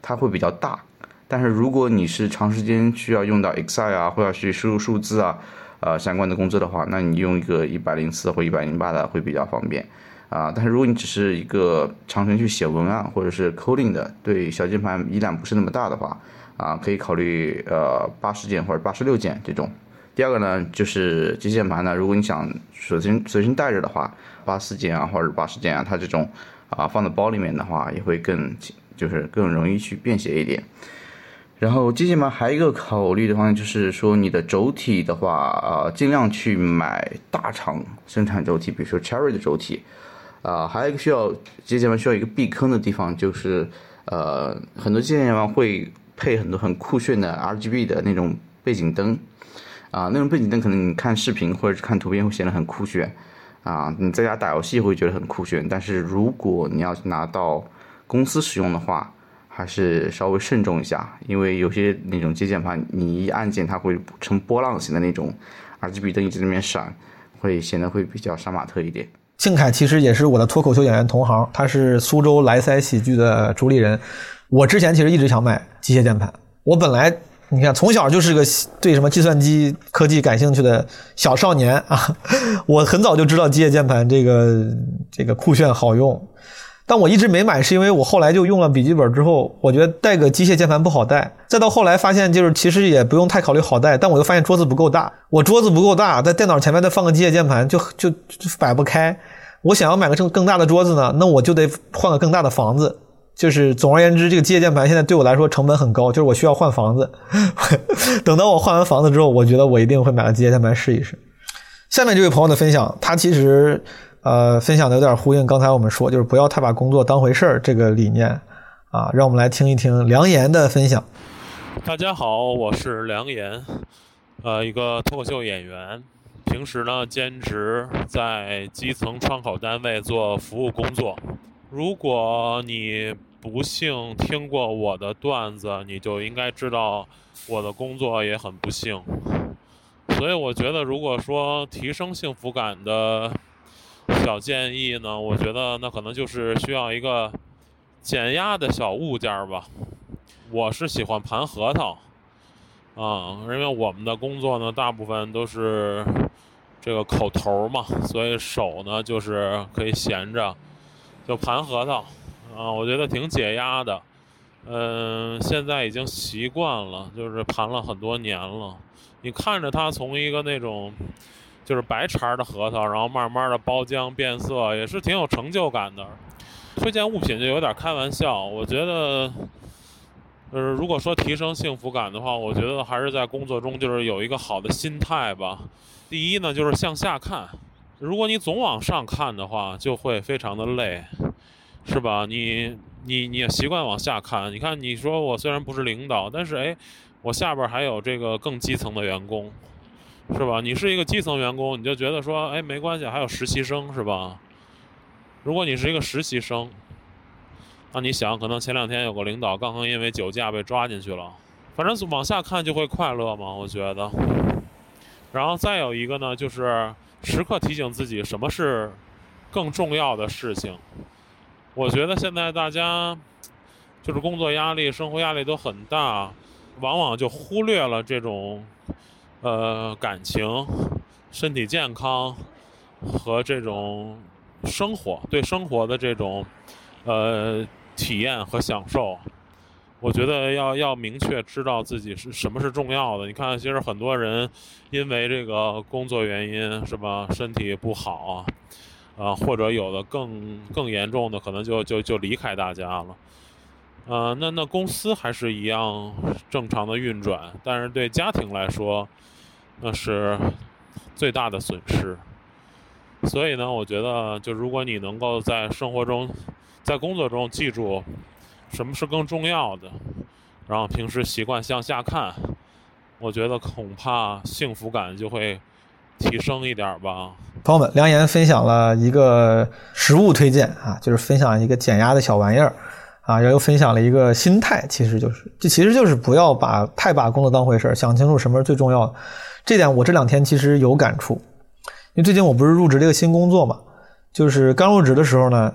它会比较大。但是如果你是长时间需要用到 Excel 啊，或者去输入数字啊，呃相关的工作的话，那你用一个一百零四或一百零八的会比较方便。啊，但是如果你只是一个长程去写文案或者是 coding 的，对小键盘依量不是那么大的话，啊，可以考虑呃八十键或者八十六键这种。第二个呢，就是机械键盘呢，如果你想随身随身带着的话，八四键啊或者八十键啊，它这种啊放在包里面的话，也会更就是更容易去便携一点。然后机械键盘还有一个考虑的方向就是说，你的轴体的话，啊，尽量去买大厂生产轴体，比如说 Cherry 的轴体。啊，还有一个需要机械键盘需要一个避坑的地方，就是呃，很多机械键盘会配很多很酷炫的 RGB 的那种背景灯，啊，那种背景灯可能你看视频或者是看图片会显得很酷炫，啊，你在家打游戏会觉得很酷炫，但是如果你要拿到公司使用的话，还是稍微慎重一下，因为有些那种机械键盘你一按键它会成波浪形的那种 RGB 灯一直在那边闪，会显得会比较杀马特一点。庆凯其实也是我的脱口秀演员同行，他是苏州莱塞喜剧的主理人。我之前其实一直想买机械键盘，我本来你看从小就是个对什么计算机科技感兴趣的小少年啊，<laughs> 我很早就知道机械键盘这个这个酷炫好用。但我一直没买，是因为我后来就用了笔记本之后，我觉得带个机械键盘不好带。再到后来发现，就是其实也不用太考虑好带，但我又发现桌子不够大，我桌子不够大，在电脑前面再放个机械键盘就就就摆不开。我想要买个更更大的桌子呢，那我就得换个更大的房子。就是总而言之，这个机械键盘现在对我来说成本很高，就是我需要换房子。<laughs> 等到我换完房子之后，我觉得我一定会买个机械键盘试一试。下面这位朋友的分享，他其实。呃，分享的有点呼应刚才我们说，就是不要太把工作当回事儿这个理念啊。让我们来听一听梁岩的分享。大家好，我是梁岩，呃，一个脱口秀演员，平时呢兼职在基层窗口单位做服务工作。如果你不幸听过我的段子，你就应该知道我的工作也很不幸。所以我觉得，如果说提升幸福感的。小建议呢，我觉得那可能就是需要一个减压的小物件吧。我是喜欢盘核桃啊，因为我们的工作呢，大部分都是这个口头嘛，所以手呢就是可以闲着就盘核桃啊，我觉得挺解压的。嗯，现在已经习惯了，就是盘了很多年了。你看着它从一个那种。就是白茬的核桃，然后慢慢的包浆变色，也是挺有成就感的。推荐物品就有点开玩笑，我觉得，呃，如果说提升幸福感的话，我觉得还是在工作中就是有一个好的心态吧。第一呢，就是向下看，如果你总往上看的话，就会非常的累，是吧？你你你也习惯往下看，你看你说我虽然不是领导，但是哎，我下边还有这个更基层的员工。是吧？你是一个基层员工，你就觉得说，哎，没关系，还有实习生，是吧？如果你是一个实习生，那你想，可能前两天有个领导刚刚因为酒驾被抓进去了，反正往下看就会快乐嘛，我觉得。然后再有一个呢，就是时刻提醒自己什么是更重要的事情。我觉得现在大家就是工作压力、生活压力都很大，往往就忽略了这种。呃，感情、身体健康和这种生活，对生活的这种呃体验和享受，我觉得要要明确知道自己是什么是重要的。你看，其实很多人因为这个工作原因，是吧？身体不好啊，或者有的更更严重的，可能就就就离开大家了。呃，那那公司还是一样正常的运转，但是对家庭来说，那是最大的损失。所以呢，我觉得，就如果你能够在生活中、在工作中记住什么是更重要的，然后平时习惯向下看，我觉得恐怕幸福感就会提升一点吧。朋友们，梁岩分享了一个实物推荐啊，就是分享一个减压的小玩意儿。啊，然后又分享了一个心态，其实就是这其实就是不要把太把工作当回事儿，想清楚什么是最重要的。这点我这两天其实有感触，因为最近我不是入职这个新工作嘛，就是刚入职的时候呢，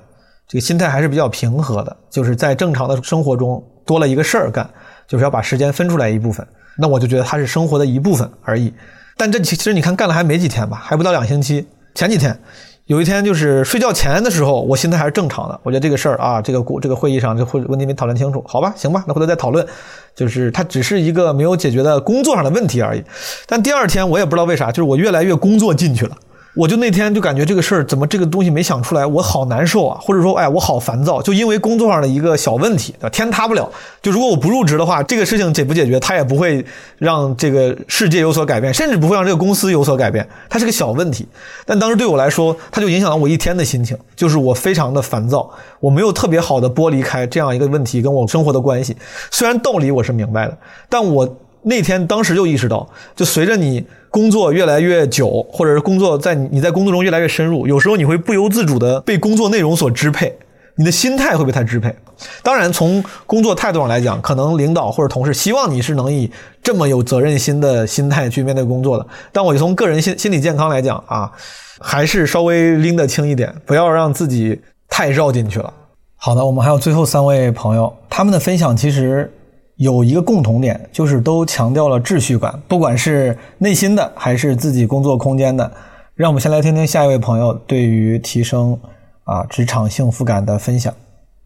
这个心态还是比较平和的，就是在正常的生活中多了一个事儿干，就是要把时间分出来一部分，那我就觉得它是生活的一部分而已。但这其实你看干了还没几天吧，还不到两星期，前几天。有一天就是睡觉前的时候，我心态还是正常的。我觉得这个事儿啊，这个股这个会议上这会问题没讨论清楚，好吧，行吧，那回头再讨论。就是它只是一个没有解决的工作上的问题而已。但第二天我也不知道为啥，就是我越来越工作进去了。我就那天就感觉这个事儿怎么这个东西没想出来，我好难受啊，或者说哎我好烦躁，就因为工作上的一个小问题，天塌不了。就如果我不入职的话，这个事情解不解决，它也不会让这个世界有所改变，甚至不会让这个公司有所改变。它是个小问题，但当时对我来说，它就影响了我一天的心情，就是我非常的烦躁，我没有特别好的剥离开这样一个问题跟我生活的关系。虽然道理我是明白的，但我那天当时就意识到，就随着你。工作越来越久，或者是工作在你在工作中越来越深入，有时候你会不由自主的被工作内容所支配，你的心态会被它支配。当然，从工作态度上来讲，可能领导或者同事希望你是能以这么有责任心的心态去面对工作的。但我就从个人心心理健康来讲啊，还是稍微拎得轻一点，不要让自己太绕进去了。好的，我们还有最后三位朋友，他们的分享其实。有一个共同点，就是都强调了秩序感，不管是内心的还是自己工作空间的。让我们先来听听下一位朋友对于提升啊职场幸福感的分享。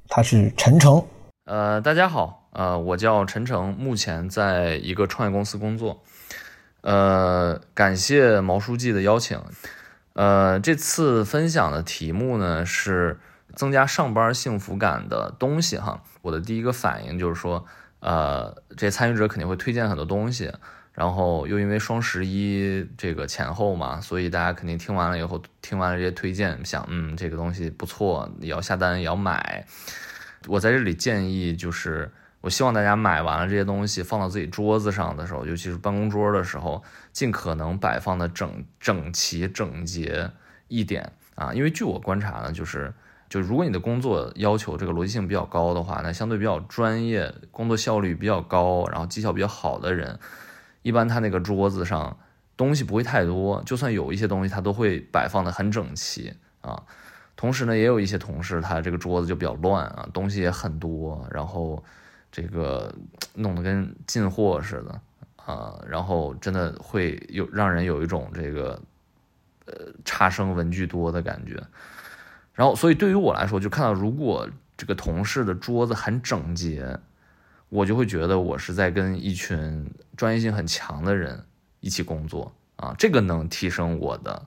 他是陈诚。呃，大家好，呃，我叫陈诚，目前在一个创业公司工作。呃，感谢毛书记的邀请。呃，这次分享的题目呢是增加上班幸福感的东西哈。我的第一个反应就是说。呃，这些参与者肯定会推荐很多东西，然后又因为双十一这个前后嘛，所以大家肯定听完了以后，听完了这些推荐，想，嗯，这个东西不错，也要下单，也要买。我在这里建议，就是我希望大家买完了这些东西，放到自己桌子上的时候，尤其是办公桌的时候，尽可能摆放的整整齐、整洁一点啊，因为据我观察呢，就是。就如果你的工作要求这个逻辑性比较高的话，那相对比较专业、工作效率比较高，然后绩效比较好的人，一般他那个桌子上东西不会太多，就算有一些东西，他都会摆放的很整齐啊。同时呢，也有一些同事，他这个桌子就比较乱啊，东西也很多，然后这个弄得跟进货似的啊，然后真的会有让人有一种这个呃差生文具多的感觉。然后，所以对于我来说，就看到如果这个同事的桌子很整洁，我就会觉得我是在跟一群专业性很强的人一起工作啊，这个能提升我的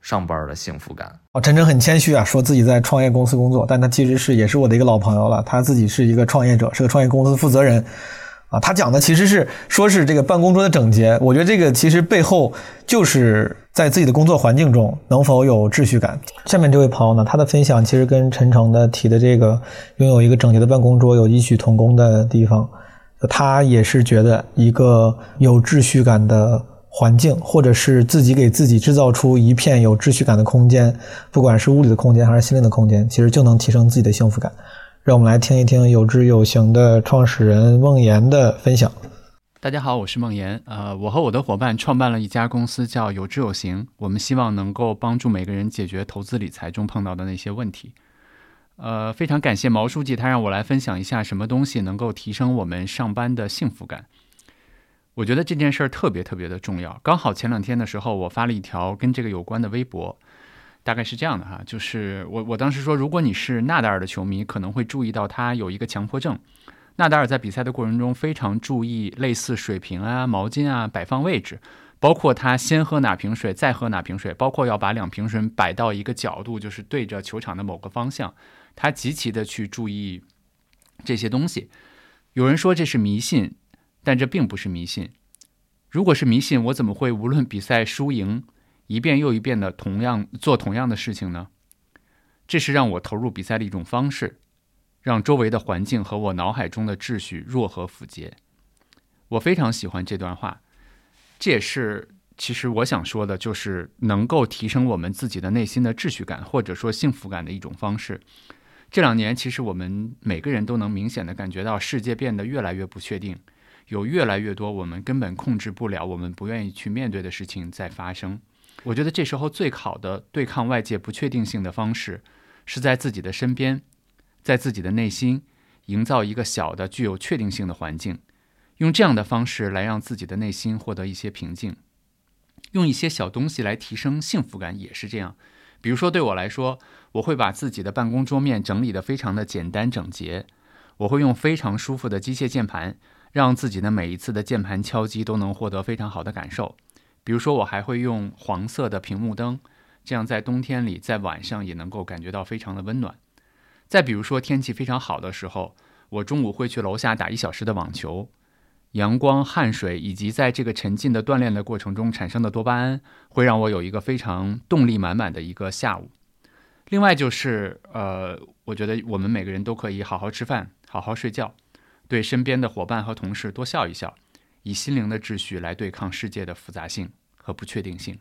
上班的幸福感。哦，陈晨很谦虚啊，说自己在创业公司工作，但他其实是也是我的一个老朋友了，他自己是一个创业者，是个创业公司负责人。啊，他讲的其实是说是这个办公桌的整洁，我觉得这个其实背后就是在自己的工作环境中能否有秩序感。下面这位朋友呢，他的分享其实跟陈诚的提的这个拥有一个整洁的办公桌有异曲同工的地方。他也是觉得一个有秩序感的环境，或者是自己给自己制造出一片有秩序感的空间，不管是物理的空间还是心灵的空间，其实就能提升自己的幸福感。让我们来听一听有知有行的创始人孟岩的分享。大家好，我是孟岩。呃，我和我的伙伴创办了一家公司，叫有知有行。我们希望能够帮助每个人解决投资理财中碰到的那些问题。呃，非常感谢毛书记，他让我来分享一下什么东西能够提升我们上班的幸福感。我觉得这件事儿特别特别的重要。刚好前两天的时候，我发了一条跟这个有关的微博。大概是这样的哈，就是我我当时说，如果你是纳达尔的球迷，可能会注意到他有一个强迫症。纳达尔在比赛的过程中非常注意类似水瓶啊、毛巾啊摆放位置，包括他先喝哪瓶水，再喝哪瓶水，包括要把两瓶水摆到一个角度，就是对着球场的某个方向，他极其的去注意这些东西。有人说这是迷信，但这并不是迷信。如果是迷信，我怎么会无论比赛输赢？一遍又一遍的同样做同样的事情呢？这是让我投入比赛的一种方式，让周围的环境和我脑海中的秩序若合符节。我非常喜欢这段话，这也是其实我想说的，就是能够提升我们自己的内心的秩序感或者说幸福感的一种方式。这两年，其实我们每个人都能明显的感觉到世界变得越来越不确定，有越来越多我们根本控制不了、我们不愿意去面对的事情在发生。我觉得这时候最好的对抗外界不确定性的方式，是在自己的身边，在自己的内心营造一个小的具有确定性的环境，用这样的方式来让自己的内心获得一些平静。用一些小东西来提升幸福感也是这样。比如说，对我来说，我会把自己的办公桌面整理得非常的简单整洁，我会用非常舒服的机械键盘，让自己的每一次的键盘敲击都能获得非常好的感受。比如说，我还会用黄色的屏幕灯，这样在冬天里，在晚上也能够感觉到非常的温暖。再比如说，天气非常好的时候，我中午会去楼下打一小时的网球，阳光、汗水以及在这个沉浸的锻炼的过程中产生的多巴胺，会让我有一个非常动力满满的一个下午。另外就是，呃，我觉得我们每个人都可以好好吃饭，好好睡觉，对身边的伙伴和同事多笑一笑。以心灵的秩序来对抗世界的复杂性和不确定性。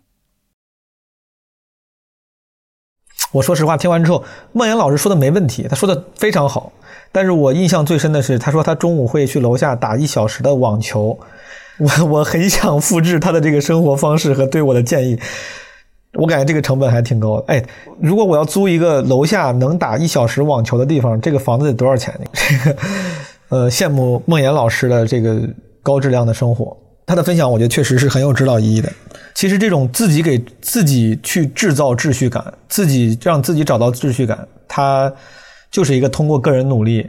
我说实话，听完之后，孟岩老师说的没问题，他说的非常好。但是我印象最深的是，他说他中午会去楼下打一小时的网球。我我很想复制他的这个生活方式和对我的建议。我感觉这个成本还挺高的。哎，如果我要租一个楼下能打一小时网球的地方，这个房子得多少钱呢？这个，呃，羡慕孟岩老师的这个。高质量的生活，他的分享我觉得确实是很有指导意义的。其实这种自己给自己去制造秩序感，自己让自己找到秩序感，它就是一个通过个人努力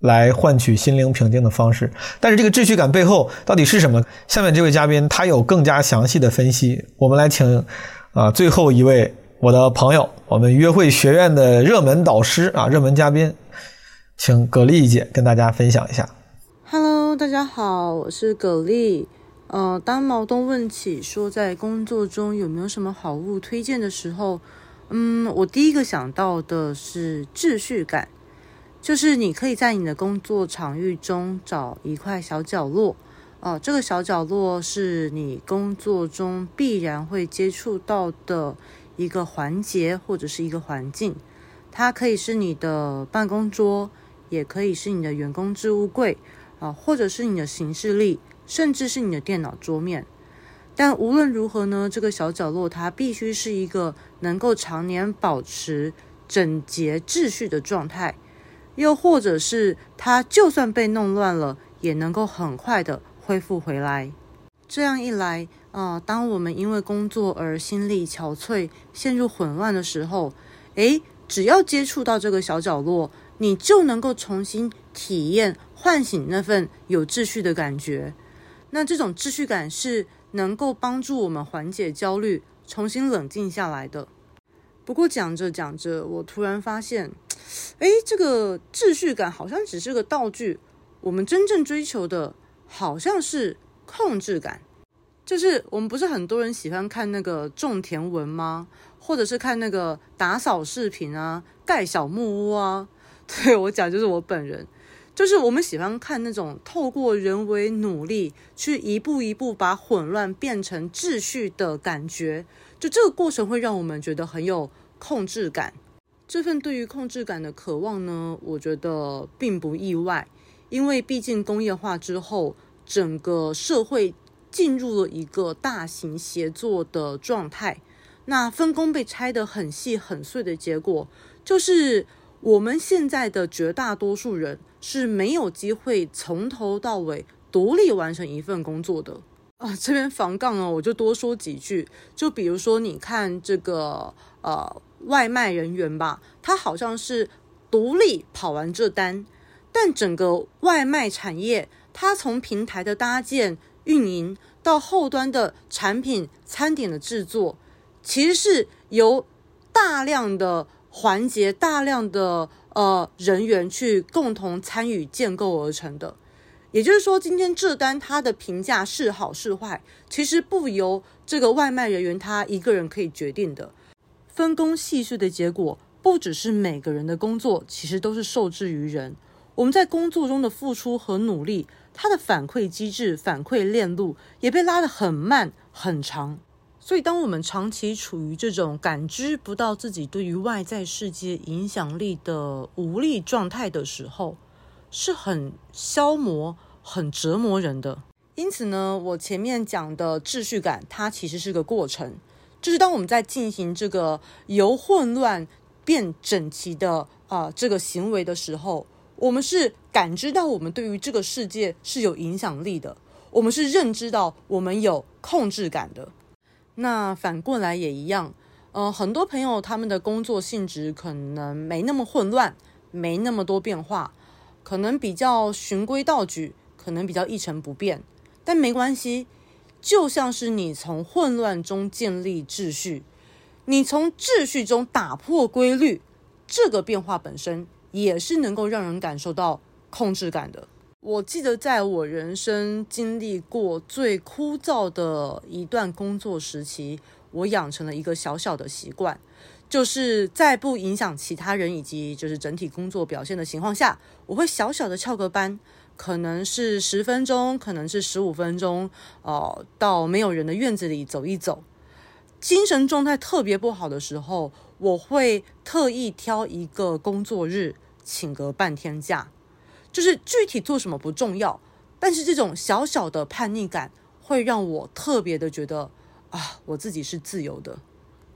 来换取心灵平静的方式。但是这个秩序感背后到底是什么？下面这位嘉宾他有更加详细的分析。我们来请啊最后一位我的朋友，我们约会学院的热门导师啊热门嘉宾，请葛丽姐跟大家分享一下。Hello，大家好，我是葛丽。呃，当毛东问起说在工作中有没有什么好物推荐的时候，嗯，我第一个想到的是秩序感，就是你可以在你的工作场域中找一块小角落，哦，这个小角落是你工作中必然会接触到的一个环节或者是一个环境，它可以是你的办公桌，也可以是你的员工置物柜。啊，或者是你的行事历，甚至是你的电脑桌面。但无论如何呢，这个小角落它必须是一个能够常年保持整洁秩序的状态，又或者是它就算被弄乱了，也能够很快的恢复回来。这样一来，啊，当我们因为工作而心力憔悴、陷入混乱的时候，诶，只要接触到这个小角落，你就能够重新体验。唤醒那份有秩序的感觉，那这种秩序感是能够帮助我们缓解焦虑，重新冷静下来的。不过讲着讲着，我突然发现，<tsk> 哎，这个秩序感好像只是个道具，我们真正追求的好像是控制感。就是我们不是很多人喜欢看那个种田文吗？或者是看那个打扫视频啊，盖小木屋啊？<laughs> 对我讲，就是我本人。就是我们喜欢看那种透过人为努力去一步一步把混乱变成秩序的感觉，就这个过程会让我们觉得很有控制感。这份对于控制感的渴望呢，我觉得并不意外，因为毕竟工业化之后，整个社会进入了一个大型协作的状态，那分工被拆得很细很碎的结果，就是我们现在的绝大多数人。是没有机会从头到尾独立完成一份工作的啊！这边防杠哦，我就多说几句。就比如说，你看这个呃外卖人员吧，他好像是独立跑完这单，但整个外卖产业，它从平台的搭建、运营到后端的产品、餐点的制作，其实是由大量的环节、大量的。呃，人员去共同参与建构而成的，也就是说，今天这单它的评价是好是坏，其实不由这个外卖人员他一个人可以决定的。分工细碎的结果，不只是每个人的工作，其实都是受制于人。我们在工作中的付出和努力，它的反馈机制、反馈链路也被拉得很慢很长。所以，当我们长期处于这种感知不到自己对于外在世界影响力的无力状态的时候，是很消磨、很折磨人的。因此呢，我前面讲的秩序感，它其实是个过程，就是当我们在进行这个由混乱变整齐的啊、这个行为的时候，我们是感知到我们对于这个世界是有影响力的，我们是认知到我们有控制感的。那反过来也一样，呃，很多朋友他们的工作性质可能没那么混乱，没那么多变化，可能比较循规蹈矩，可能比较一成不变。但没关系，就像是你从混乱中建立秩序，你从秩序中打破规律，这个变化本身也是能够让人感受到控制感的。我记得在我人生经历过最枯燥的一段工作时期，我养成了一个小小的习惯，就是在不影响其他人以及就是整体工作表现的情况下，我会小小的翘个班，可能是十分钟，可能是十五分钟，哦，到没有人的院子里走一走。精神状态特别不好的时候，我会特意挑一个工作日，请个半天假。就是具体做什么不重要，但是这种小小的叛逆感会让我特别的觉得啊，我自己是自由的。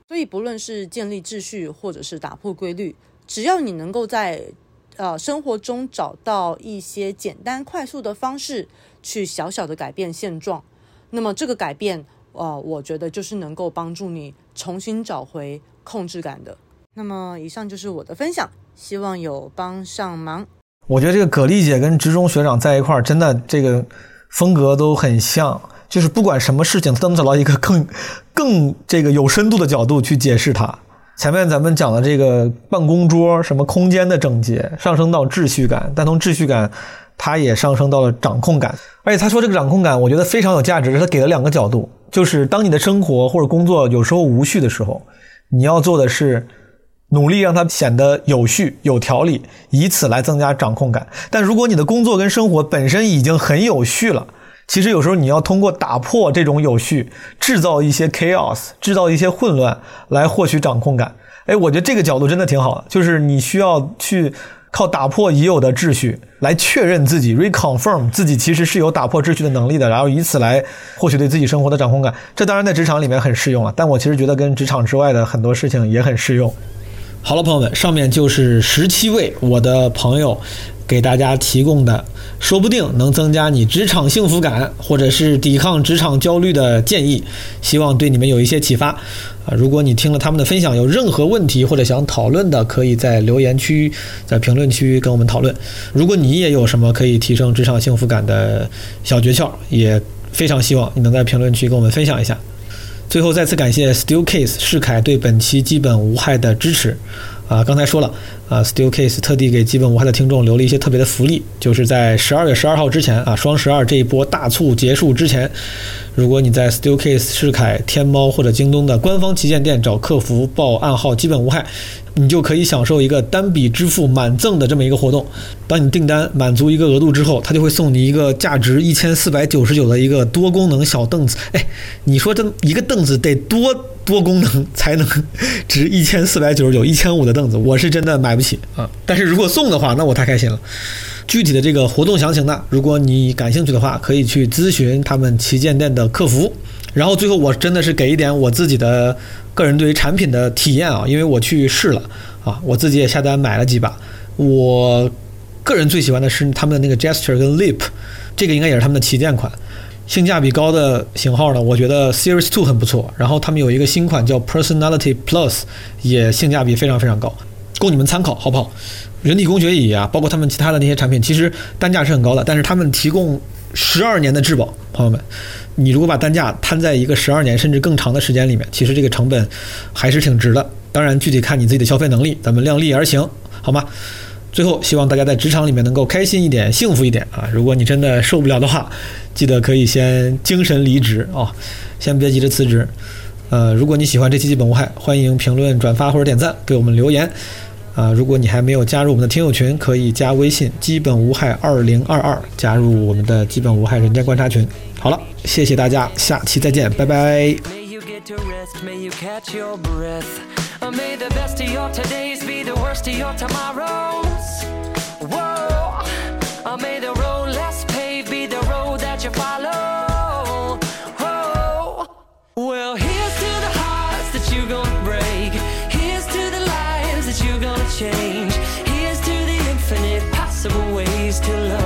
所以不论是建立秩序，或者是打破规律，只要你能够在呃生活中找到一些简单快速的方式，去小小的改变现状，那么这个改变，呃，我觉得就是能够帮助你重新找回控制感的。那么以上就是我的分享，希望有帮上忙。我觉得这个葛丽姐跟职中学长在一块儿，真的这个风格都很像，就是不管什么事情，都能找到一个更更这个有深度的角度去解释它。<laughs> 前面咱们讲的这个办公桌，什么空间的整洁，上升到秩序感，但从秩序感，它也上升到了掌控感。而且他说这个掌控感，我觉得非常有价值，他给了两个角度，就是当你的生活或者工作有时候无序的时候，你要做的是。努力让它显得有序、有条理，以此来增加掌控感。但如果你的工作跟生活本身已经很有序了，其实有时候你要通过打破这种有序，制造一些 chaos，制造一些混乱，来获取掌控感。哎，我觉得这个角度真的挺好的，就是你需要去靠打破已有的秩序，来确认自己 reconfirm 自己其实是有打破秩序的能力的，然后以此来获取对自己生活的掌控感。这当然在职场里面很适用了，但我其实觉得跟职场之外的很多事情也很适用。好了，朋友们，上面就是十七位我的朋友给大家提供的，说不定能增加你职场幸福感，或者是抵抗职场焦虑的建议，希望对你们有一些启发。啊，如果你听了他们的分享，有任何问题或者想讨论的，可以在留言区、在评论区跟我们讨论。如果你也有什么可以提升职场幸福感的小诀窍，也非常希望你能在评论区跟我们分享一下。最后再次感谢 Steelcase 世凯对本期基本无害的支持。啊，刚才说了，啊，Steelcase 特地给基本无害的听众留了一些特别的福利，就是在十二月十二号之前啊，双十二这一波大促结束之前，如果你在 Steelcase 世凯、天猫或者京东的官方旗舰店找客服报暗号“基本无害”，你就可以享受一个单笔支付满赠的这么一个活动。当你订单满足一个额度之后，他就会送你一个价值一千四百九十九的一个多功能小凳子。哎，你说这一个凳子得多多功能才能值一千四百九十九、一千五的凳子？我是真的买不起啊！但是如果送的话，那我太开心了。具体的这个活动详情呢，如果你感兴趣的话，可以去咨询他们旗舰店的客服。然后最后，我真的是给一点我自己的个人对于产品的体验啊，因为我去试了啊，我自己也下单买了几把。我个人最喜欢的是他们的那个 Gesture 跟 Leap，这个应该也是他们的旗舰款，性价比高的型号呢，我觉得 Series Two 很不错。然后他们有一个新款叫 Personality Plus，也性价比非常非常高，供你们参考，好不好？人体工学椅啊，包括他们其他的那些产品，其实单价是很高的，但是他们提供十二年的质保，朋友们，你如果把单价摊在一个十二年甚至更长的时间里面，其实这个成本还是挺值的。当然，具体看你自己的消费能力，咱们量力而行，好吗？最后，希望大家在职场里面能够开心一点，幸福一点啊！如果你真的受不了的话，记得可以先精神离职啊，先别急着辞职。呃，如果你喜欢这期基本无害，欢迎评论、转发或者点赞，给我们留言。啊，如果你还没有加入我们的听友群，可以加微信“基本无害二零二二”，加入我们的基本无害人间观察群。好了，谢谢大家，下期再见，拜拜。 to rest, may you catch your breath. Uh, may the best of your todays be the worst of your tomorrows. Whoa, uh, may the road less paved be the road that you follow. Whoa, well, here's to the hearts that you're gonna break. Here's to the lives that you're gonna change. Here's to the infinite possible ways to love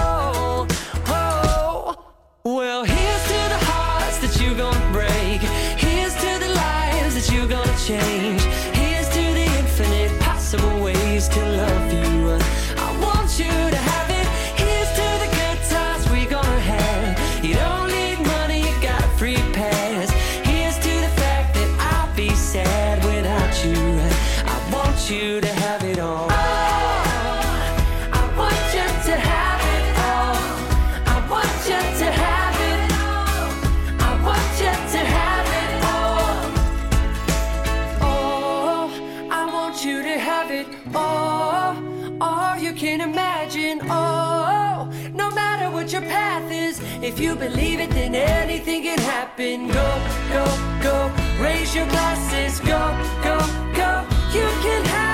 Well, here's to the hearts that you're gonna break. Here's to the lives that you're gonna change. Here's to the infinite possible ways to love you. I want you believe it, then anything can happen. Go, go, go. Raise your glasses. Go, go, go. You can have.